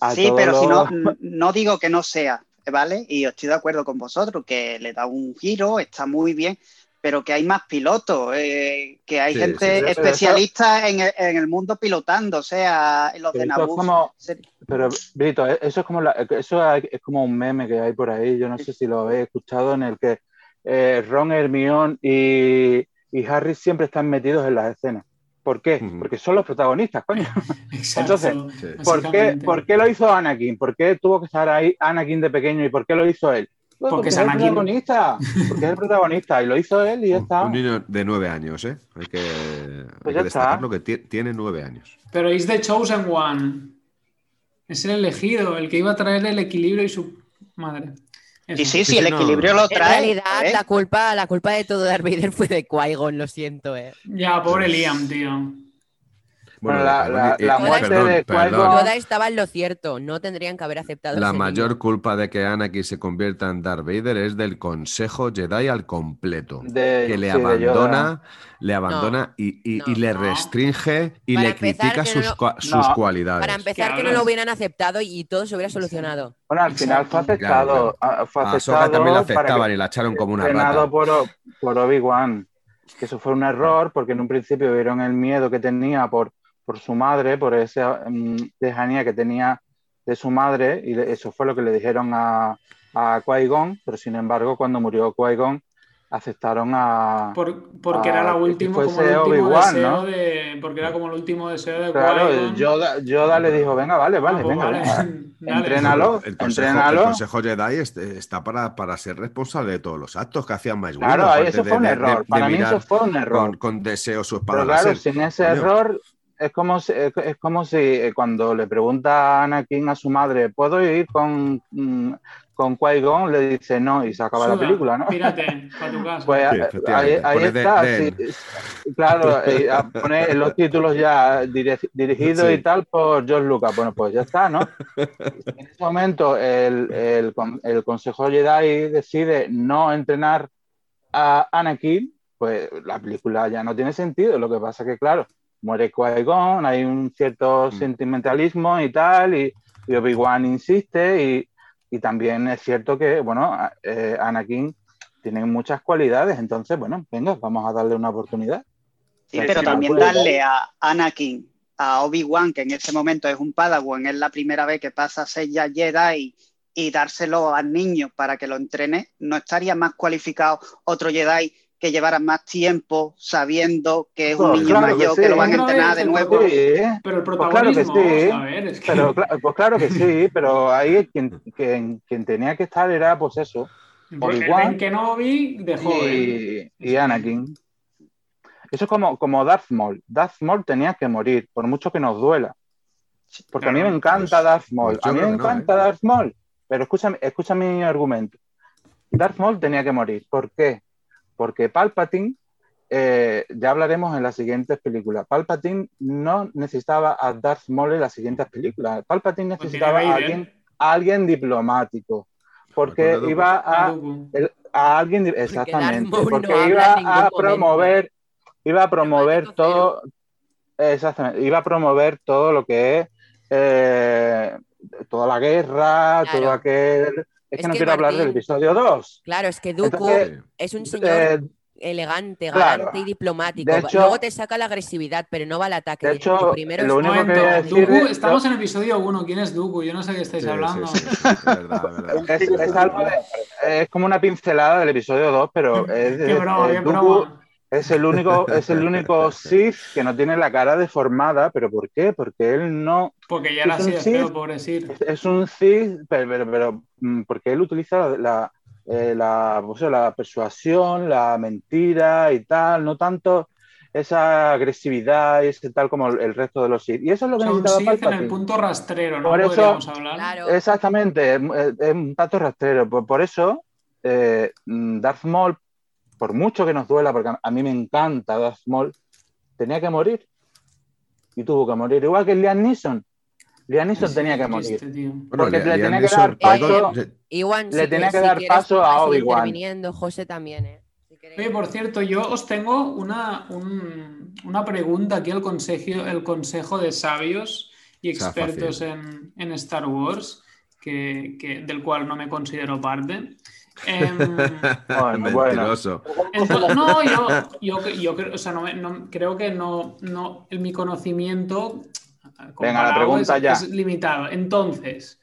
a Sí, todos pero si no, no digo que no sea, ¿vale? Y estoy de acuerdo con vosotros, que le da un giro, está muy bien, pero que hay más pilotos, eh, que hay Sí, gente sí, sí. Pero eso- especialista en, el, en el mundo pilotando, o sea, en los de Pero es Naboo. como- Pero, Brito, e- eso es como la- eso es como un meme que hay por ahí, yo no sé si lo habéis escuchado, en el que eh, Ron, Hermione y, y Harry siempre están metidos en las escenas. ¿Por qué? Porque son los protagonistas, coño. Exacto, Entonces, Sí. ¿Por qué. ¿Por qué lo hizo Anakin? ¿Por qué tuvo que estar ahí Anakin de pequeño y por qué lo hizo él? Pues Porque es el Anakin. protagonista. Porque es el protagonista y lo hizo él y ya está. un niño de nueve años, ¿eh? Hay que, hay Pues que está. que ti- tiene nueve años. Pero es The Chosen One. Es el elegido, el que iba a traer el equilibrio y su madre. Sí, sí, sí, Sí, el no. equilibrio lo En trae. realidad, ¿eh? la culpa, la culpa de todo Darth Vader fue de Qui-Gon, lo siento, eh. Ya, pobre Liam, tío. Bueno, la- la- la muerte de Qui-Gon- Yoda estaba en lo cierto, no tendrían que haber aceptado La mayor niño. culpa de que Anakin se convierta en Darth Vader es del Consejo Jedi al completo. De- que le sí, abandona, le abandona y, y- no, y le restringe y Para le critica sus, no- cua- sus No. cualidades. Para empezar, ¿Qué que no lo hubieran aceptado y todo se hubiera solucionado. Bueno, al final fue aceptado. Claro, ah, Fue A aceptado también la para aceptaban que- y la echaron como una rata. por, por Obi-Wan. que eso fue un error porque en un principio vieron el miedo que tenía por, por su madre, por esa mm, lejanía que tenía de su madre y eso fue lo que le dijeron a, a Qui-Gon, pero sin embargo cuando murió Qui-Gon aceptaron a... Por- porque era la a última, como el último Obi-Wan, deseo ¿no? de. Porque era como el último deseo de Claro. Yoda, Yoda le dijo, venga, vale, vale, Ah, pues venga, vale. venga, Dale. entrénalo, El consejo, entrénalo. el consejo Jedi est- está para, para ser responsable de todos los actos que hacían Mace Claro, ahí eso fue un error. Para mí eso fue un error. Con, con deseo su espada Pero claro, láser. sin ese Coño. error es como si, es, es como si eh, cuando le pregunta Anakin a su madre, ¿puedo ir con, mm, con Qui-Gon? Le dice no y se acaba la película, ¿no? Pírate, para tu casa. Pues Sí, ahí, de- está, de- sí, claro, eh, a poner los títulos ya dirigidos Sí. y tal por George Lucas. Bueno, pues ya está, ¿no? En ese momento el, el el Consejo Jedi decide no entrenar a Anakin, pues la película ya no tiene sentido. Lo que pasa que, claro, muere Qui-Gon, hay un cierto Mm. sentimentalismo y tal, y, y Obi-Wan insiste, y, y también es cierto que, bueno, eh, Anakin tiene muchas cualidades, entonces, bueno, venga, vamos a darle una oportunidad. Sí, pero también darle a Anakin, a Obi-Wan, que en ese momento es un Padawan, es la primera vez que pasa a ser ya Jedi, y dárselo al niño para que lo entrene, ¿no estaría más cualificado otro Jedi que llevara más tiempo sabiendo que es un Pues niño claro que mayor que, sí. lo van a entrenar de nuevo? Sí, Pero el Pues claro que protagonismo, sí, vamos a ver, es que. pero pues claro que sí, pero ahí quien, quien, quien tenía que estar era, pues eso, Obi-Wan Kenobi de joven. y, y Anakin. Eso es como, como Darth Maul. Darth Maul tenía que morir, por mucho que nos duela. Porque a mí me encanta pues- Darth Maul. pues a mí me que no, encanta ¿eh? Darth Maul. Pero escucha, escucha mi argumento. Darth Maul tenía que morir. ¿Por qué? Porque Palpatine, eh, ya hablaremos en las siguientes películas. Palpatine no necesitaba a Darth Maul en las siguientes películas. Palpatine Pues necesitaba a alguien, a alguien diplomático. Porque iba A a, Dooku. el- a alguien, exactamente, porque iba a momento. promover, iba a promover todo, exactamente, iba a promover todo lo que es eh, toda la guerra, Claro. todo aquel. Es, Es que no quiero hablar del Martín- episodio 2. Claro, es que Dooku Entonces, es un señor Eh, elegante, claro. galante y diplomático. De hecho- Luego te saca la agresividad, pero no va al ataque. De hecho, primero lo es- único que decir Dooku, de- estamos en el episodio 1. ¿Quién es Dooku? Yo no sé qué estáis Sí, hablando. sí, sí, sí, es verdad, es verdad. es, es algo de- es como una pincelada del episodio 2, pero es, Qué broma, eh, qué Dooku broma. Es el único, es el único Sith que no tiene la cara deformada, pero ¿por qué? Porque él no Porque ya de feo, Sith. pobre Sir. Es, es un Sith, pero, pero, pero, mm, porque él utiliza la, la, eh, la, pues, la persuasión, la mentira y tal, no tanto esa agresividad y ese tal como el, resto de los Sith. Y eso es lo O que un Sith en el punto rastrero, ¿no? Por eso- Podríamos hablar. Claro. Exactamente, es, es- un tato rastrero. Por, por eso, eh, mm, Darth Maul, por mucho que nos duela, porque a, mí me encanta Darth Maul, tenía que morir. Y tuvo que morir. Igual que Liam Neeson. Liam Neeson Sí, tenía que morir. triste, tío. Bueno, Porque le- tenía que dar paso- Le tenía que- dar paso a Obi-Wan. José también, ¿eh? Oye, por cierto, yo os tengo una, un- una pregunta aquí al consejo, el consejo de sabios y expertos en, en Star Wars, que, que- del cual no me considero parte. Em, Bueno. Mentiroso. No, yo, yo, yo creo, o sea, no, creo que no, no, en mi conocimiento Venga, la comparado pregunta es, ya. es limitado. Entonces,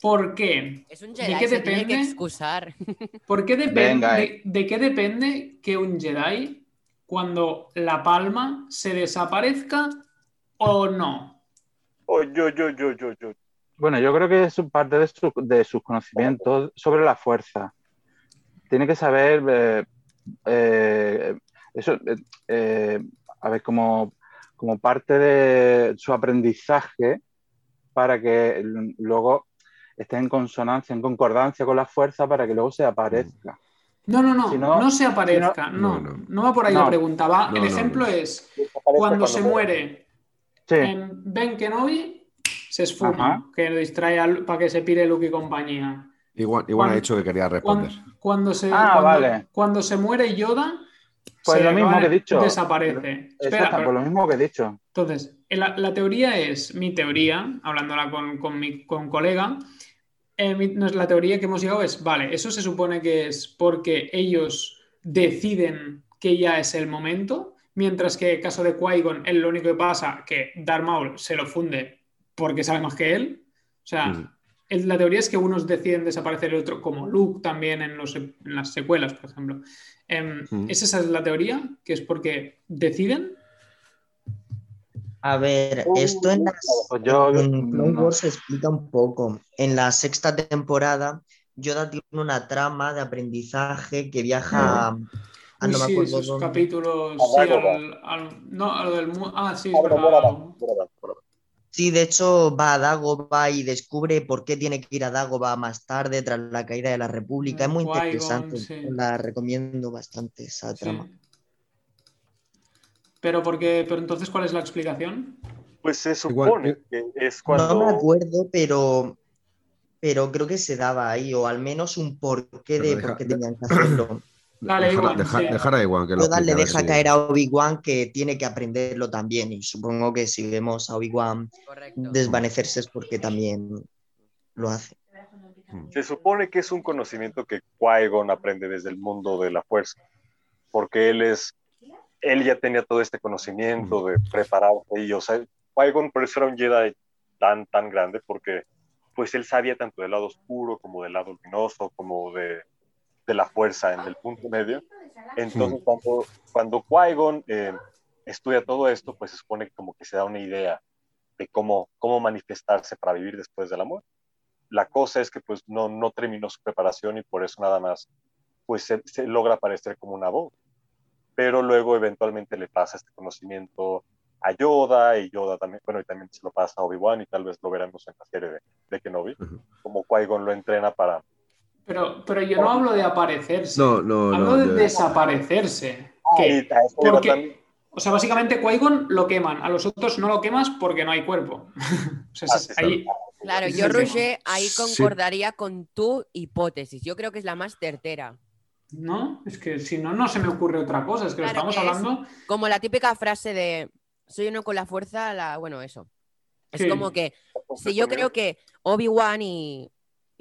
¿por qué? Es un ¿De Jedi, qué se tiene que depende? excusar. ¿Por qué depende, Venga, de, eh. de qué depende que un Jedi, cuando la palma se desaparezca o no? Oh, yo, yo, yo, yo, yo. Bueno, yo creo que es parte de, su- de sus conocimientos sobre la fuerza. Tiene que saber, eh, eh, eso, eh, a ver, como, como parte de su aprendizaje para que luego esté en consonancia, en concordancia con la fuerza para que luego se aparezca. No, no, no, Si no, no- se aparezca, si no, no- no, no. va por ahí No. la pregunta, va, No, el ejemplo no. es cuando se muere Sí, en Ben Kenobi, se esfuma, Ajá. que lo distrae al- para que se pire Luke y compañía. Igual, igual ha dicho que quería responder. cuando se, Ah, cuando, vale. cuando se muere Yoda, Pues se lo mismo que he dicho. desaparece. Espera, exacto, pero- pues lo mismo que he dicho. entonces, la, la teoría es, mi teoría, hablándola con, con mi con colega, eh, mi- la teoría que hemos llegado es, vale, eso se supone que es porque ellos deciden que ya es el momento, mientras que en el caso de Qui-Gon, él lo único que pasa que Darth Maul se lo funde porque sabe más que él. O sea, Mm. El- la teoría es que unos deciden desaparecer y otro, como Luke también en, los- en las secuelas, por ejemplo. Em, Mm. ¿Es esa la teoría? Que es porque deciden. A ver, esto en, las, Pues yo- en Clone no. Wars se explica un poco. En la sexta temporada, Yoda tiene una trama de aprendizaje que viaja a, a Uy, no me sí, acuerdo esos dónde. capítulos. Sí, al, al- no, a lo del. Ah, sí, es verdad. Sí, de hecho va a Dagobah y descubre por qué tiene que ir a Dagobah más tarde tras la caída de la República. Es muy Qui-Gon, interesante. sí. La recomiendo bastante esa Sí. trama. Pero, porque, pero entonces, ¿cuál es la explicación? Pues se supone que es No me cuando... acuerdo, pero, pero creo que se daba ahí, o al menos un porqué Pero de deja- por qué de- tenían que hacerlo. Dale, dejar, Iwan, dejar- sí. dejar a Iwan que lo Yoda le explique, a ver deja si- caer a Obi-Wan que tiene que aprenderlo también. Y supongo que si vemos a Obi-Wan desvanecerse es porque también lo hace. Se supone que es un conocimiento que Qui-Gon aprende desde el mundo de la fuerza, porque él es, él ya tenía todo este conocimiento de prepararse y, o sea, Qui-Gon por eso era un Jedi tan, tan grande, porque pues él sabía tanto del lado oscuro como del lado luminoso, como de, de la fuerza en el punto medio. Entonces, cuando, cuando Qui-Gon eh, estudia todo esto, pues se supone como que se da una idea de cómo, cómo manifestarse para vivir después de la muerte la cosa es que pues no, no terminó su preparación y por eso nada más pues se, se logra parecer como una voz. Pero luego eventualmente le pasa este conocimiento a Yoda y Yoda también, bueno, y también se lo pasa a Obi-Wan y tal vez lo veremos en la serie de, de Kenobi, Ujú. como Qui-Gon lo entrena para... Pero, pero yo no hablo de aparecerse. No, no, hablo no. de yo- desaparecerse. Y Que- a eso iba porque- o sea, básicamente Qui-Gon lo queman, a los otros no lo quemas porque no hay cuerpo. o sea, Ah, es- sí, ahí, Claro, yo. Roger, ahí Sí. concordaría con tu hipótesis. Yo creo que es la más certera. ¿no? Es que si no, no se me ocurre otra cosa. Es que Claro lo estamos que es- hablando. Como la típica frase de soy uno con la fuerza, la... bueno, eso. Es Sí. como que, sí, yo creo que Obi-Wan y,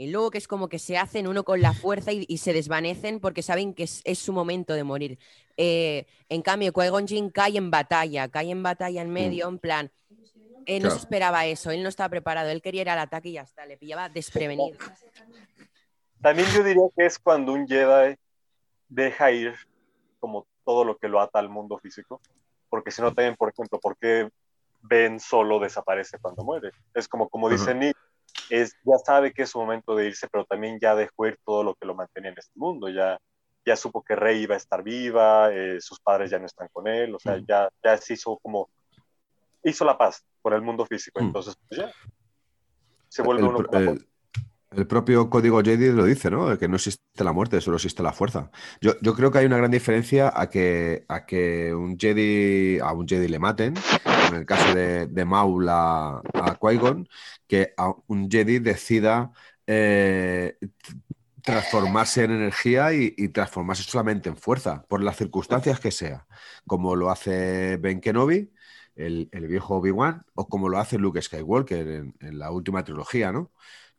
y Luke es como que se hacen uno con la fuerza y, y se desvanecen porque saben que es, es su momento de morir. Eh, en cambio, Qui-Gon Jinn cae en batalla, cae en batalla en medio, en plan, eh, no Claro. se esperaba eso, él no estaba preparado, él quería ir al ataque y ya está, le pillaba desprevenido. También yo diría que es cuando un Jedi deja ir como todo lo que lo ata al mundo físico, porque si no también, por ejemplo, ¿por qué Ben solo desaparece cuando muere? Es como, como dice Ajá. Nick, es, ya sabe que es su momento de irse, pero también ya dejó ir todo lo que lo mantenía en este mundo, ya, ya supo que Rey iba a estar viva, eh, sus padres ya no están con él, o sea, Mm. ya, ya se hizo como, hizo la paz con el mundo físico, Mm. entonces pues ya, se vuelve el, uno pro- con la el- propio código Jedi lo dice, ¿no? Que no existe la muerte, solo existe la fuerza. Yo, creo que hay una gran diferencia a que, a que un Jedi, a un Jedi le maten, en el caso de, Maul a, a Qui-Gon, que a un Jedi decida eh, transformarse en energía y, transformarse solamente en fuerza, por las circunstancias que sea, como lo hace Ben Kenobi, el, el viejo Obi-Wan, o como lo hace Luke Skywalker en, en la última trilogía, ¿no?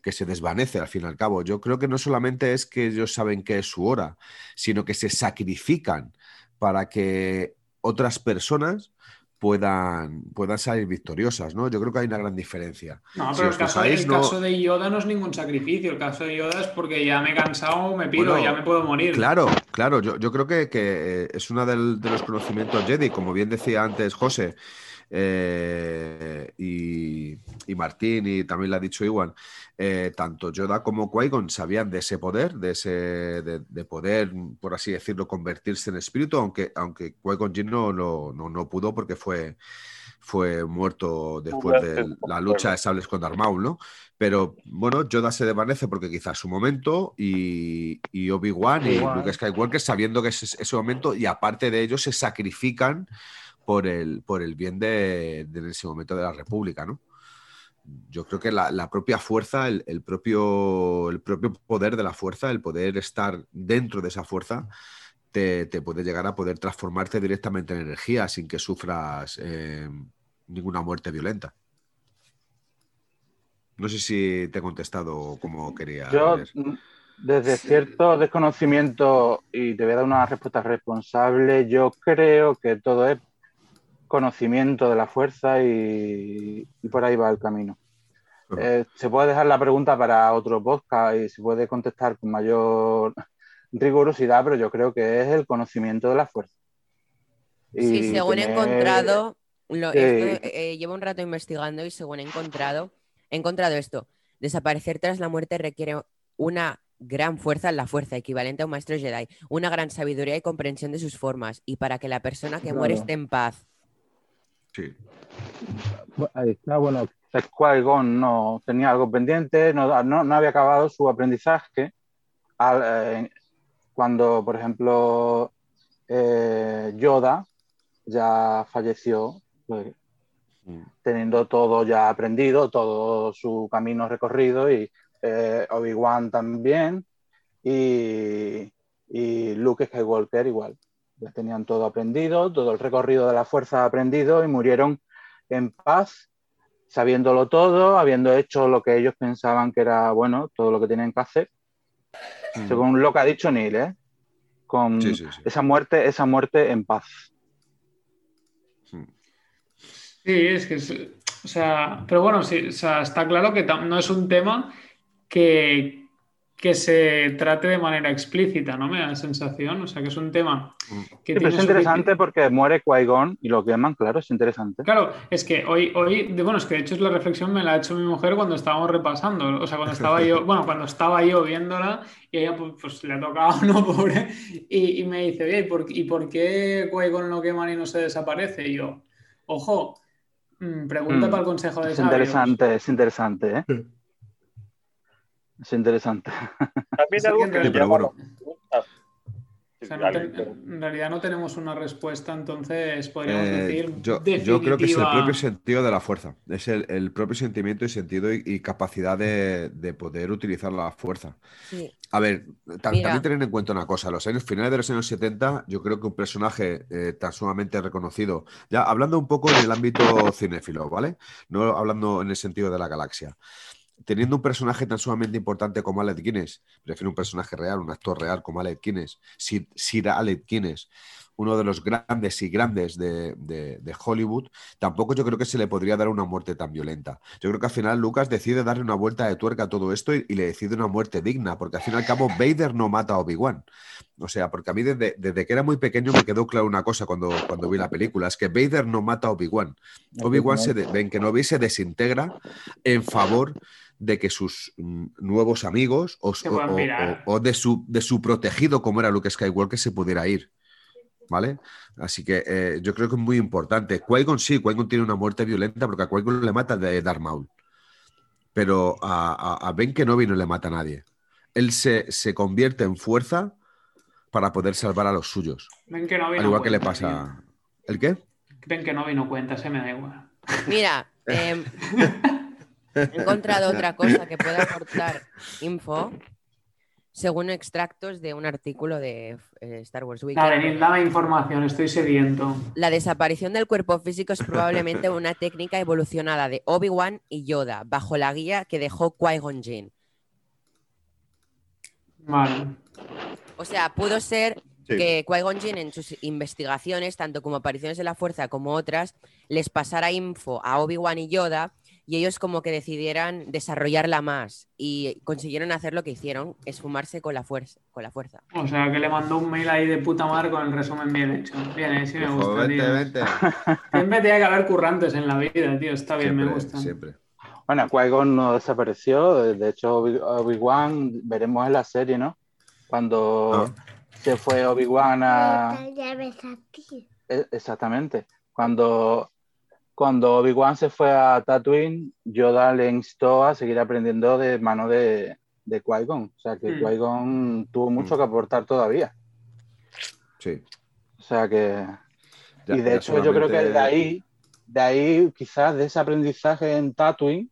Que se desvanece al fin y al cabo. Yo creo que no solamente es que ellos saben que es su hora, sino que se sacrifican para que otras personas puedan, puedan salir victoriosas, ¿no? Yo creo que hay una gran diferencia. No, pero el, caso, fijáis, el no- caso de Yoda no es ningún sacrificio. El caso de Yoda es porque ya me he cansado, me pido, Bueno, ya me puedo morir. Claro, claro, yo, yo creo que, que, eh, es uno del- de los conocimientos Jedi, como bien decía antes José eh, y, y Martín, y también lo ha dicho Iwan, eh, tanto Yoda como Qui-Gon sabían de ese poder, de ese de, de poder, por así decirlo, convertirse en espíritu, aunque, aunque Qui-Gon Jinn no, no, no, no pudo porque fue, fue muerto después de la lucha de sables con Darth Maul, ¿no? Pero bueno, Yoda se desvanece porque quizás su momento y, y Obi-Wan y. Luke Skywalker sabiendo que es ese momento y aparte de ello se sacrifican por el, por el bien de, ese momento de la República, ¿no? Yo creo que la, la propia fuerza, el, el propio, el propio poder de la fuerza, el poder estar dentro de esa fuerza, te, te puede llegar a poder transformarte directamente en energía sin que sufras eh, ninguna muerte violenta. No sé si te he contestado como quería. Yo, mm, Desde cierto desconocimiento, y te voy a dar una respuesta responsable, yo creo que todo es conocimiento de la fuerza y, y por ahí va el camino. Eh, se puede dejar la pregunta para otro podcast y se puede contestar con mayor rigurosidad, pero yo creo que es el conocimiento de la fuerza. Sí, Y según he encontrado, lo- Sí. esto, eh, llevo un rato investigando y según he encontrado, he encontrado esto. Desaparecer tras la muerte requiere una gran fuerza en la fuerza, equivalente a un maestro Jedi, una gran sabiduría y comprensión de sus formas, y para que la persona que muere esté en paz. Sí. Ahí está, bueno, Qui-Gon no tenía algo pendiente, no, no- no había acabado su aprendizaje. Al, eh, cuando, por ejemplo, eh, Yoda ya falleció, pues, teniendo todo ya aprendido, todo su camino recorrido, y eh, Obi-Wan también, y, y Luke Skywalker igual. Ya tenían todo aprendido, todo el recorrido de la fuerza aprendido y murieron en paz, sabiéndolo todo, habiendo hecho lo que ellos pensaban que era bueno, todo lo que tenían que hacer, según lo que ha dicho Neil, ¿eh? con Sí, sí, sí. esa muerte, esa muerte en paz. Sí, es que es, o sea, pero bueno, sí, o sea, está claro que no es un tema que, que se trate de manera explícita, ¿no? Me da la sensación, o sea, que es un tema que Sí, pero es interesante porque muere Qui-Gon y lo queman, claro, es interesante. Claro, es que hoy, hoy, bueno, es que de hecho es la reflexión me la ha hecho mi mujer cuando estábamos repasando, o sea, cuando estaba yo, bueno, cuando estaba yo viéndola y ella pues, pues, le ha tocado, ¿no? Pobre, y, y me dice, oye, ¿y por, y por qué Qui-Gon lo queman y no se desaparece? Y yo, ojo, pregunta Mm, para el Consejo de Es Sabios. interesante, es interesante, ¿eh? Es interesante. También algo que llama bueno. O sea, no en realidad no tenemos una respuesta, entonces podríamos Eh, decir yo, yo creo que es el propio sentido de la fuerza, es el, el propio sentimiento y sentido y, y capacidad de, de poder utilizar la fuerza. Sí. A ver, también tener en cuenta una cosa, los años finales de los años 70, yo creo que un personaje eh, tan sumamente reconocido, ya hablando un poco en el ámbito cinéfilo, ¿vale? No hablando en el sentido de la galaxia. Teniendo un personaje tan sumamente importante como Alec Guinness, prefiero un personaje real, un actor real como Alec Guinness, Sir, Sir Alec Guinness, uno de los grandes y grandes de, de- de Hollywood, tampoco yo creo que se le podría dar una muerte tan violenta. Yo creo que al final Lucas decide darle una vuelta de tuerca a todo esto y, y le decide una muerte digna, porque al fin y al cabo Vader no mata a Obi-Wan. O sea, porque a mí desde, desde que era muy pequeño me quedó claro una cosa cuando, cuando vi la película, es que Vader no mata a Obi-Wan. Obi-Wan se de- que Kenobi se desintegra en favor de que sus mm, nuevos amigos o, de, su, de su protegido como era Luke Skywalker se pudiera ir. ¿Vale? Así que eh, yo creo que es muy importante. Qui-Gon sí, Qui-Gon tiene una muerte violenta porque a Qui-Gon le mata de Darth Maul. Pero a, a, a Ben Kenobi no le mata a nadie. Él se, se convierte en fuerza para poder salvar a los suyos. Que no Al igual que le pasa. ¿El qué? tío. Ven que no vino cuenta, se me da igual. Mira, em, he encontrado otra cosa que puede aportar info según extractos de un artículo de eh, Star Wars Weekend. Dale, Nil, dame información, estoy sediento. La desaparición del cuerpo físico es probablemente una técnica evolucionada de Obi-Wan y Yoda, bajo la guía que dejó Qui-Gon Jinn. Vale. O sea, pudo ser Sí. que Qui-Gon Jinn en sus investigaciones, tanto como apariciones de la fuerza como otras, les pasara info a Obi-Wan y Yoda y ellos como que decidieran desarrollarla más y consiguieron hacer lo que hicieron, esfumarse con la fuerza. Con la fuerza. O sea, que le mandó un mail ahí de puta madre con el resumen bien hecho. Bien, eh, sí me Ojo, gusta, vente, tío. vente. Siempre tiene que haber currantes en la vida, tío. Está bien, me Siempre, gusta. siempre. Bueno, Qui-Gon no desapareció, de hecho Obi- Obi-Wan, veremos en la serie, ¿no? Cuando Ah. se fue Obi-Wan a... E- Exactamente. Cuando, cuando Obi-Wan se fue a Tatooine, Yoda le instó a seguir aprendiendo de mano de, de Qui-Gon. O sea que Mm. Qui-Gon tuvo mucho que aportar todavía. Sí. O sea que... Ya- y de hecho yo creo que de ahí, de ahí quizás de ese aprendizaje en Tatooine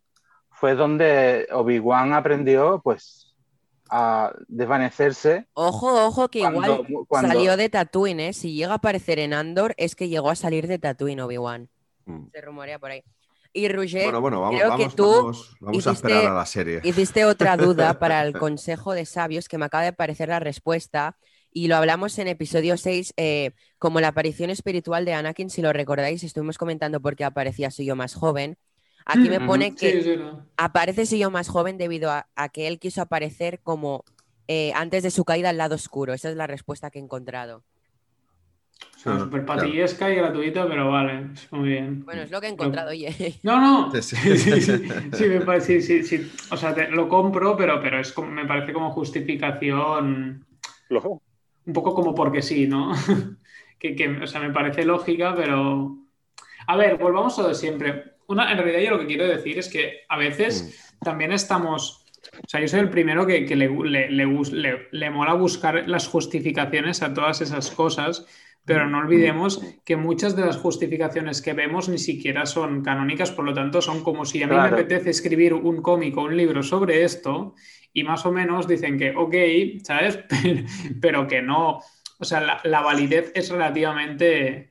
fue donde Obi-Wan aprendió pues a desvanecerse. Ojo, ojo, que Cuando- igual cuando- salió de Tatooine, ¿eh? Si llega a aparecer en Andor, es que llegó a salir de Tatooine Obi-Wan. Mm. Se rumorea por ahí. Y Roger, Bueno, bueno, vamos, creo que vamos, tú vamos, vamos a hiciste- esperar a la serie. hiciste otra duda para el Consejo de Sabios que me acaba de parecer la respuesta y lo hablamos en episodio 6 eh, como la aparición espiritual de Anakin, si lo recordáis, estuvimos comentando por qué aparecía su yo más joven. Aquí me Ujú. pone que Sí, sí, no. aparece su yo más joven debido a, a que él quiso aparecer como eh, antes de su caída al lado oscuro. Esa es la respuesta que he encontrado. O sea, súper patillesca y gratuita, pero vale, es muy bien. Bueno, es lo que he encontrado, oye. No, no. Sí, Sí, sí. sí, sí, me parece, sí, sí, sí. O sea, te- lo compro, pero, pero es como- me parece como justificación Lo- un poco como porque sí, ¿no? que, que, o sea, me parece lógica, pero... A ver, volvamos a lo de siempre. Una, en realidad yo lo que quiero decir es que a veces también estamos... O sea, yo soy el primero que, que le, le, le- le mola buscar las justificaciones a todas esas cosas, pero no olvidemos que muchas de las justificaciones que vemos ni siquiera son canónicas, por lo tanto son como si a mí Claro. me apetece escribir un cómic o un libro sobre esto y más o menos dicen que, ok, ¿sabes? Pero que no, o sea, la, la validez es relativamente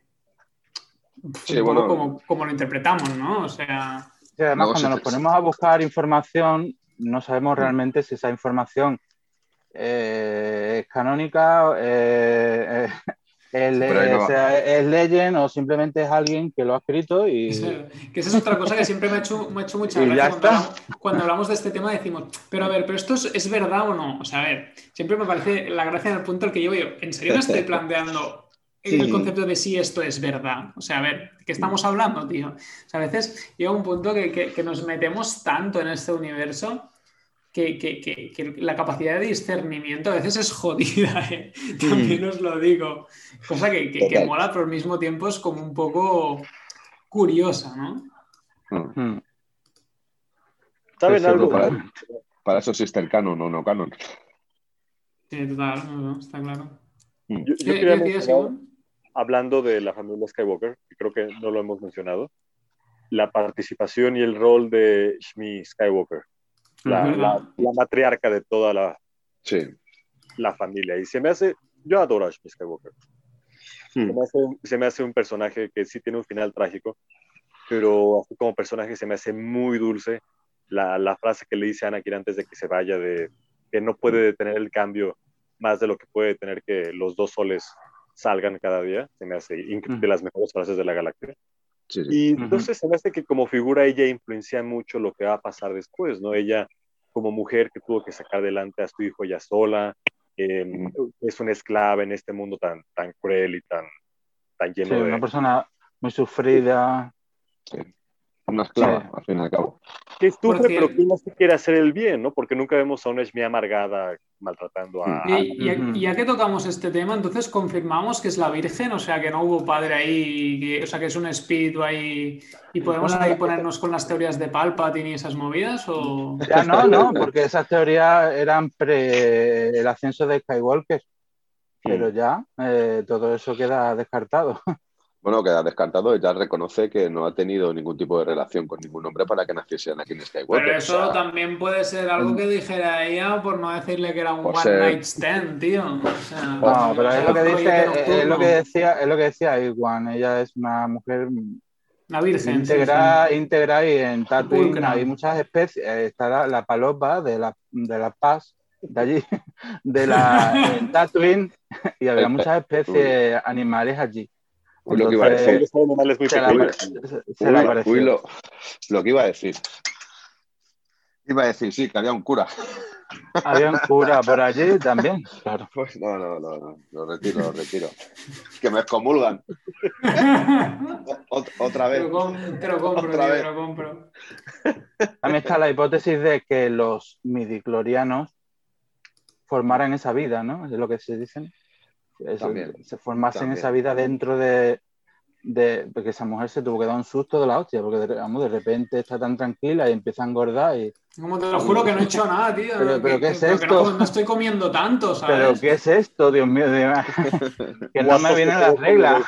Sí, bueno. como, como lo interpretamos, ¿no? O sea, Sí, además, cuando nos ponemos a buscar información, no sabemos realmente si esa información eh, es canónica, eh, eh, no va. o sea, es legend o simplemente es alguien que lo ha escrito y... El- que esa es otra cosa que siempre me ha hecho, me ha hecho mucha gracia cuando hablamos, cuando hablamos de este tema decimos, pero a ver, pero esto es, es verdad o no? O sea, a ver, siempre me parece la gracia en el punto al que yo, ¿en serio me estoy planteando el Sí. concepto de si esto es verdad? O sea, a ver, ¿de qué estamos hablando, tío? O sea, a veces llega un punto que, que- que nos metemos tanto en este universo que, que- que- que la capacidad de discernimiento a veces es jodida, ¿eh? también os lo digo. Cosa que, que- que Total. mola, pero al mismo tiempo es como un poco curiosa, ¿no? Mm. ¿Saben Sí, algo? Para, para eso existe el canon o no canon. Sí, total, no, no, está claro. Mm. Yo, yo ¿Qué, quería qué decías, mencionar, Iván? hablando de la familia Skywalker, que creo que no lo hemos mencionado, la participación y el rol de Shmi Skywalker, la, la- la matriarca de toda la, Sí. la familia. Y se me hace, yo adoro a Shmi Skywalker. Se Mm. me, hace, se me hace un personaje que sí tiene un final trágico, pero como personaje se me hace muy dulce. La, la frase que le dice a Anakin antes de que se vaya, de que no puede detener el cambio más de lo que puede tener que los dos soles salgan cada día, se me hace incre- de las mejores frases de la galaxia. Sí, sí. Y entonces se me hace que como figura ella influencia mucho lo que va a pasar después, ¿no? Ella como mujer que tuvo que sacar adelante a su hijo ya sola, eh, es una esclava en este mundo tan, tan cruel y tan, tan Sí, lleno de... una persona muy sufrida. Una esclava, Sí. al fin y al cabo. que Porque- pero que no se quiere hacer el bien, ¿no? Porque nunca vemos a una Shmi amargada maltratando a... Y, y- Ujú. y ya que tocamos este tema, entonces confirmamos que es la Virgen, o sea, que no hubo padre ahí, que- o sea, que es un espíritu ahí, y podemos ahí ponernos con las teorías de Palpatine y esas movidas, o... Ya no, no, porque esas teorías eran pre el ascenso de Skywalker, pero ya eh, todo eso queda descartado. Bueno, queda descartado. Ella reconoce que no ha tenido ningún tipo de relación con ningún hombre para que naciese Anakin Skywalker. Pero o eso sea, también puede ser algo que dijera ella por no decirle que era un O one sea- night stand, tío. O sea, No, pero es lo que dice, es lo que decía, es lo que decía Iwan, ella es una mujer La Virgen. sí, íntegra, íntegra y en Tatooine Pulcra. hay muchas especies, eh, está la, la palopa de la, de la paz de allí, de la en Tatooine, y había muchas especies animales allí. Uy, lo que iba a Entonces, decir. Son animales muy se, la, se- lo, lo que iba a decir. Iba a decir, sí, que había un cura. Había un cura por allí también, claro. Pues no, no, no, no, lo retiro, lo retiro. Que me excomulgan. Ot- otra Te vez. lo, com- te lo compro, Otra tío, vez. te lo compro. También está la hipótesis de que los midiclorianos formaran esa vida, ¿no? Es lo que se dicen. Eso, También, se formasen también. esa vida dentro de, de- Porque esa mujer se tuvo que dar un susto de la hostia, porque de, vamos, de repente está tan tranquila y empieza a engordar y... Como te lo juro que no he hecho nada, tío. Pero- que- ¿qué es pero que esto? no, no estoy comiendo tanto, ¿sabes? ¿Pero qué es esto, Dios mío? Dios mío? que no me vienen las reglas.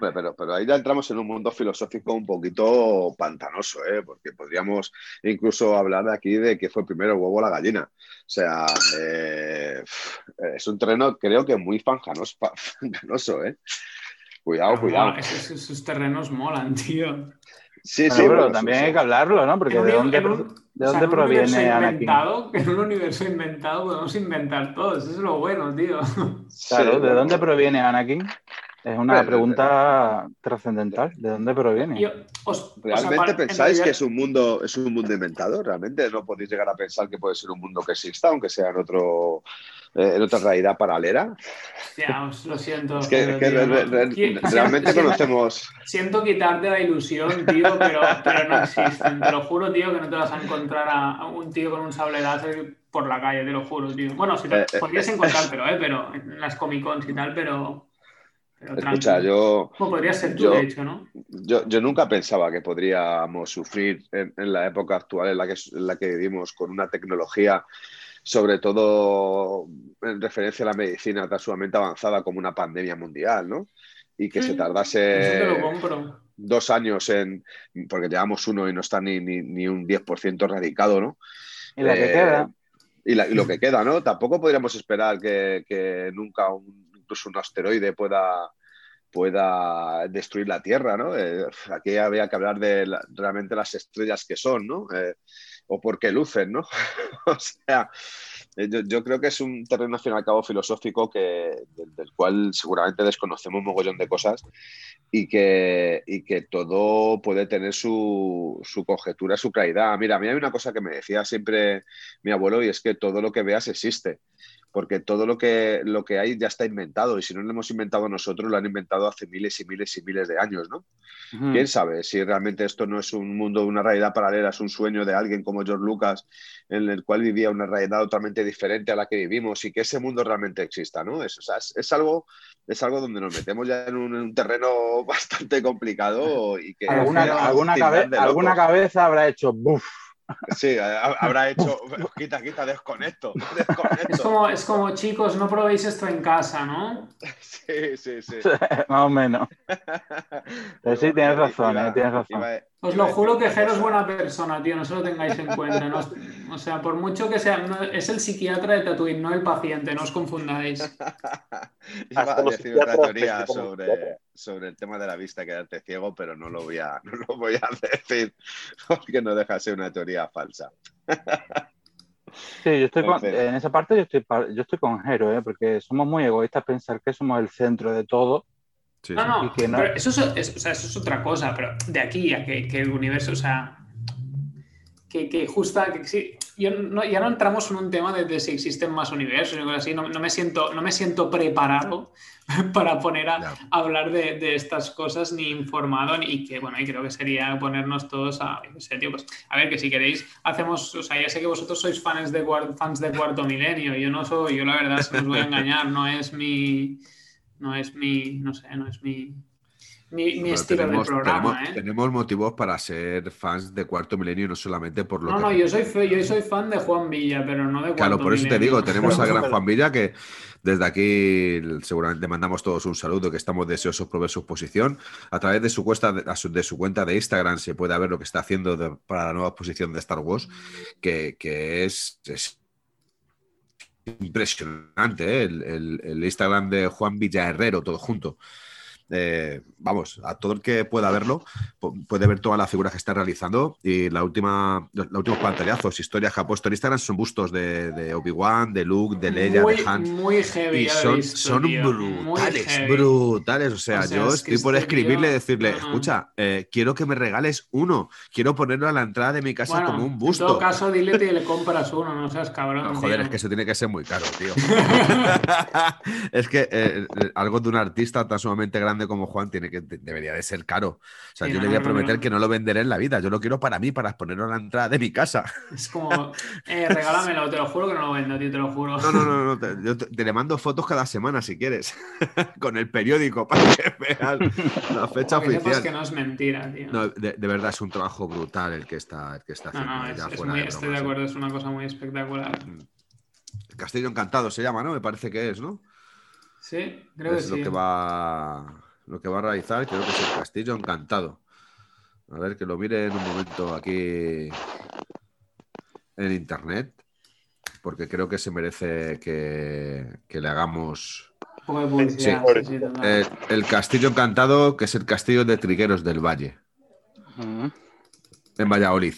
Pero, pero ahí ya entramos en un mundo filosófico un poquito pantanoso, ¿eh? porque podríamos incluso hablar de aquí de que fue primero el huevo o la gallina. O sea, eh, es un terreno creo que muy fanjanoso, fanganoso, ¿eh? Cuidado, Pero cuidado. mola, esos, esos terrenos molan, tío. Sí, Bueno, sí, pero bueno, también sí, hay que hablarlo, ¿no? Porque ¿de dónde, un- de o sea, dónde en un universo proviene Anakin? En un universo inventado podemos inventar todos, eso es lo bueno, tío. Claro, Sí, ¿de bueno. dónde proviene Anakin? Es una Pero- pregunta trascendental. ¿De dónde proviene? Yo- os- o sea, ¿Realmente pensáis realidad- que es un mundo es un mundo inventado? ¿Realmente no podéis llegar a pensar que puede ser un mundo que exista, aunque sea en otro eh, en otra realidad paralela? Os lo siento. Es que, pero, que tío, re- no- re- Qui- realmente siento- conocemos. Siento quitarte la ilusión, tío, pero, pero no existen. Te lo juro, tío, que no te vas a encontrar a, a un tío con un sable láser por la calle, te lo juro, tío. Bueno, si te, Eh, eh, podrías eh, encontrártelo, ¿eh? Pero en las Comic Cons y tal, pero. Pero Escucha, yo, Bueno, podría ser tú, yo- de hecho, ¿no? yo, yo nunca pensaba que podríamos sufrir en, en la época actual en la, que, en la que vivimos con una tecnología, sobre todo en referencia a la medicina tan sumamente avanzada como una pandemia mundial, ¿no? Y que se Mm, tardase Eso te lo compro. dos años en, porque llevamos uno y no está ni, ni, ni un 10% radicado, ¿no? Y la que Eh, queda. Y, la- y lo que queda, ¿no? Tampoco podríamos esperar que, que nunca un- incluso un asteroide pueda, pueda destruir la Tierra, ¿no? Eh, aquí había que hablar de realmente las estrellas que son, ¿no? Eh, o por qué lucen, ¿no? o sea, eh, yo, creo que es un terreno, al fin y al cabo, filosófico que, del, del cual seguramente desconocemos un mogollón de cosas y que, y que todo puede tener su, su conjetura, su claridad. Mira, a mí hay una cosa que me decía siempre mi abuelo y es que todo lo que veas existe, porque todo lo que, lo que hay ya está inventado y si no lo hemos inventado nosotros, lo han inventado hace miles y miles y miles de años, ¿no? ¿Quién sabe si realmente esto no es un mundo, una realidad paralela, es un sueño de alguien como George Lucas, en el cual vivía una realidad totalmente diferente a la que vivimos y que ese mundo realmente exista, ¿no? Es, o sea, es, es algo, es algo donde nos metemos ya en un, en un terreno bastante complicado y que ¿Alguna, alguna, cabe- alguna cabeza habrá hecho buf. Sí, ha- habrá hecho, quita, quita, desconecto, desconecto. Es como, es como, chicos, no probéis esto en casa, ¿no? Sí, sí, sí. Más o menos. Pero sí, tienes Iba- razón, eh, tienes razón. iba- Os lo juro que una Jero es buena persona, tío, no se lo tengáis en cuenta. no o sea, por mucho que sea, no- es el psiquiatra de Tatooine, no el paciente, no os confundáis. Iba a decir otra psiquiatras teoría sobre, sobre el tema de la vista, quedarte ciego, pero no lo voy a, no lo voy a decir porque no deja de ser una teoría falsa. Sí, yo estoy con- En esa parte yo estoy, yo estoy con Jero, ¿eh? porque somos muy egoístas pensar que somos el centro de todo. Sí, No, no, Y que no- pero eso es, es- o sea, eso es otra cosa, pero de aquí a que, que el universo, o sea, que, que justa, que sí, yo no, ya no entramos en un tema de, de si existen más universos y cosas así, no, no me siento, no me siento preparado para poner a, a hablar de, de estas cosas ni informado ni y que, bueno, y creo que sería ponernos todos a, pues, a ver, que si queréis, hacemos, o sea, ya sé que vosotros sois fans de, fans de Cuarto Milenio, yo no soy, yo la verdad, se os voy a engañar, no es mi, no es mi, no sé, no es mi, mi, estilo tenemos, de programa, tenemos- ¿eh? tenemos motivos para ser fans de Cuarto Milenio, no solamente por lo No, que no, yo soy, fe- yo soy fan de Juan Villa, pero no de Claro, Cuarto por eso te digo, tenemos al gran Juan Villa que desde aquí seguramente mandamos todos un saludo, que estamos deseosos por ver su exposición. A través de su, cuesta, de, su, de su cuenta de Instagram se puede ver lo que está haciendo de- para la nueva exposición de Star Wars, que, que es, es impresionante, ¿eh? el, el- el Instagram de Juan Villa Herrero, todo junto. Eh, vamos, a todo el que pueda verlo, pu- puede ver todas las figuras que está realizando y la última, los últimos pantallazos, historias que ha puesto en Instagram son bustos de, de Obi-Wan, de Luke, de Leia, muy, de Han. muy heavy, Y son, visto, son brutales, brutales. O sea, O sea, yo es estoy por escribirle y decirle, escucha, eh, quiero que me regales uno, quiero ponerlo a la entrada de mi casa Bueno, como un En busto. todo caso, dile que le compras uno, no seas cabrón. No, joder, tío. es que eso tiene que ser muy caro, tío. es que eh, algo de un artista tan sumamente grande como Juan tiene que de- debería de ser caro. O sea, Sí, yo no, le voy a no, prometer no. que no lo venderé en la vida. Yo lo quiero para mí, para ponerlo a la entrada de mi casa. Es como, eh, regálamelo, te lo juro que no lo vendo, tío, te lo juro. No, no, no, no. Te, yo te, te le mando fotos cada semana si quieres. Con el periódico para que veas la fecha oficial. que no es mentira, tío. De, de verdad es un trabajo brutal el que está, el que está haciendo. no, es- es muy- de estoy de ¿eh? acuerdo, es una cosa muy espectacular. Castillo Encantado se llama, ¿no? Me parece que es, ¿no? Sí, creo que es lo sí. que va lo que va a realizar, creo que es el Castillo Encantado. A ver, que lo mire en un momento aquí en internet, porque creo que se merece que, que le hagamos Sí. el Castillo Encantado, que es el Castillo de Trigueros del Valle. en Valladolid.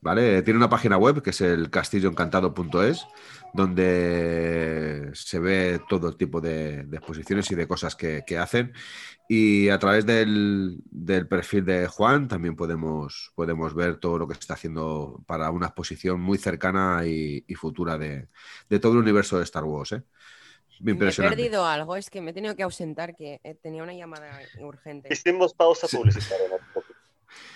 ¿Vale? Tiene una página web que es el castilloencantado.es, donde se ve todo tipo de, de exposiciones y de cosas que, que hacen. Y a través del, del perfil de Juan también podemos, podemos ver todo lo que está haciendo para una exposición muy cercana y, y futura de, de todo el universo de Star Wars. ¿eh? Me he perdido algo, es que me he tenido que ausentar, que eh, tenía una llamada urgente. Hicimos pausa publicitaria. ¿no?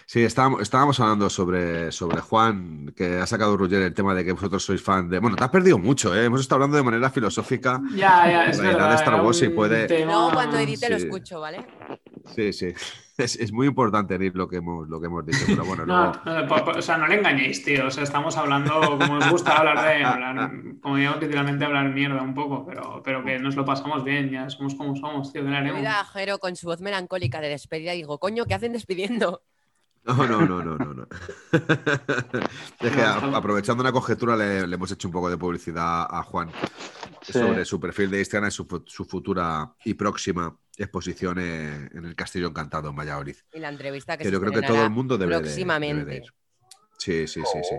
Sí, estábamos, estábamos hablando sobre, sobre Juan, que ha sacado Roger el tema de que vosotros sois fan de. Bueno, te has perdido mucho, ¿eh? Hemos estado hablando de manera filosófica Ya, ya, es la verdad. de Star Wars y puede. tema- Luego cuando edite lo escucho, ¿vale? Sí, sí. Es, es muy importante Nir, lo que hemos, lo que hemos dicho, pero bueno, No, luego- no, o sea, no le engañéis, tío. O sea, estamos hablando, como os gusta hablar de, hablar, como digamos literalmente hablar mierda un poco, pero, pero que nos lo pasamos bien, ya somos como somos, tío. Mira a Jero con su voz melancólica de despedida digo, coño, ¿qué hacen despidiendo? No, no, no, no, no. no. Es que a- aprovechando una conjetura le, le hemos hecho un poco de publicidad a Juan Sí. sobre su perfil de Instagram y su, su futura y próxima exposición en, el Castillo Encantado en Valladolid. Y la entrevista que Que se yo creo que todo el mundo debe de- próximamente. debe de ir. Sí, sí, sí, sí.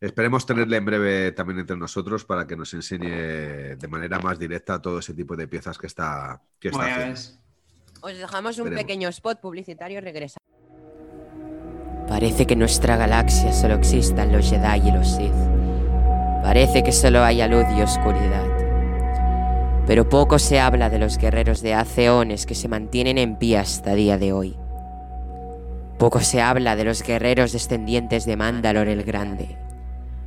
Esperemos tenerle en breve también entre nosotros para que nos enseñe de manera más directa todo ese tipo de piezas que está, que está ya haciendo. Os dejamos un pequeño spot publicitario y regresamos. Parece que en nuestra galaxia solo existan los Jedi y los Sith. Parece que solo haya luz y oscuridad. Pero poco se habla de los guerreros de hace eones que se mantienen en pie hasta día de hoy. Poco se habla de los guerreros descendientes de Mandalor el Grande,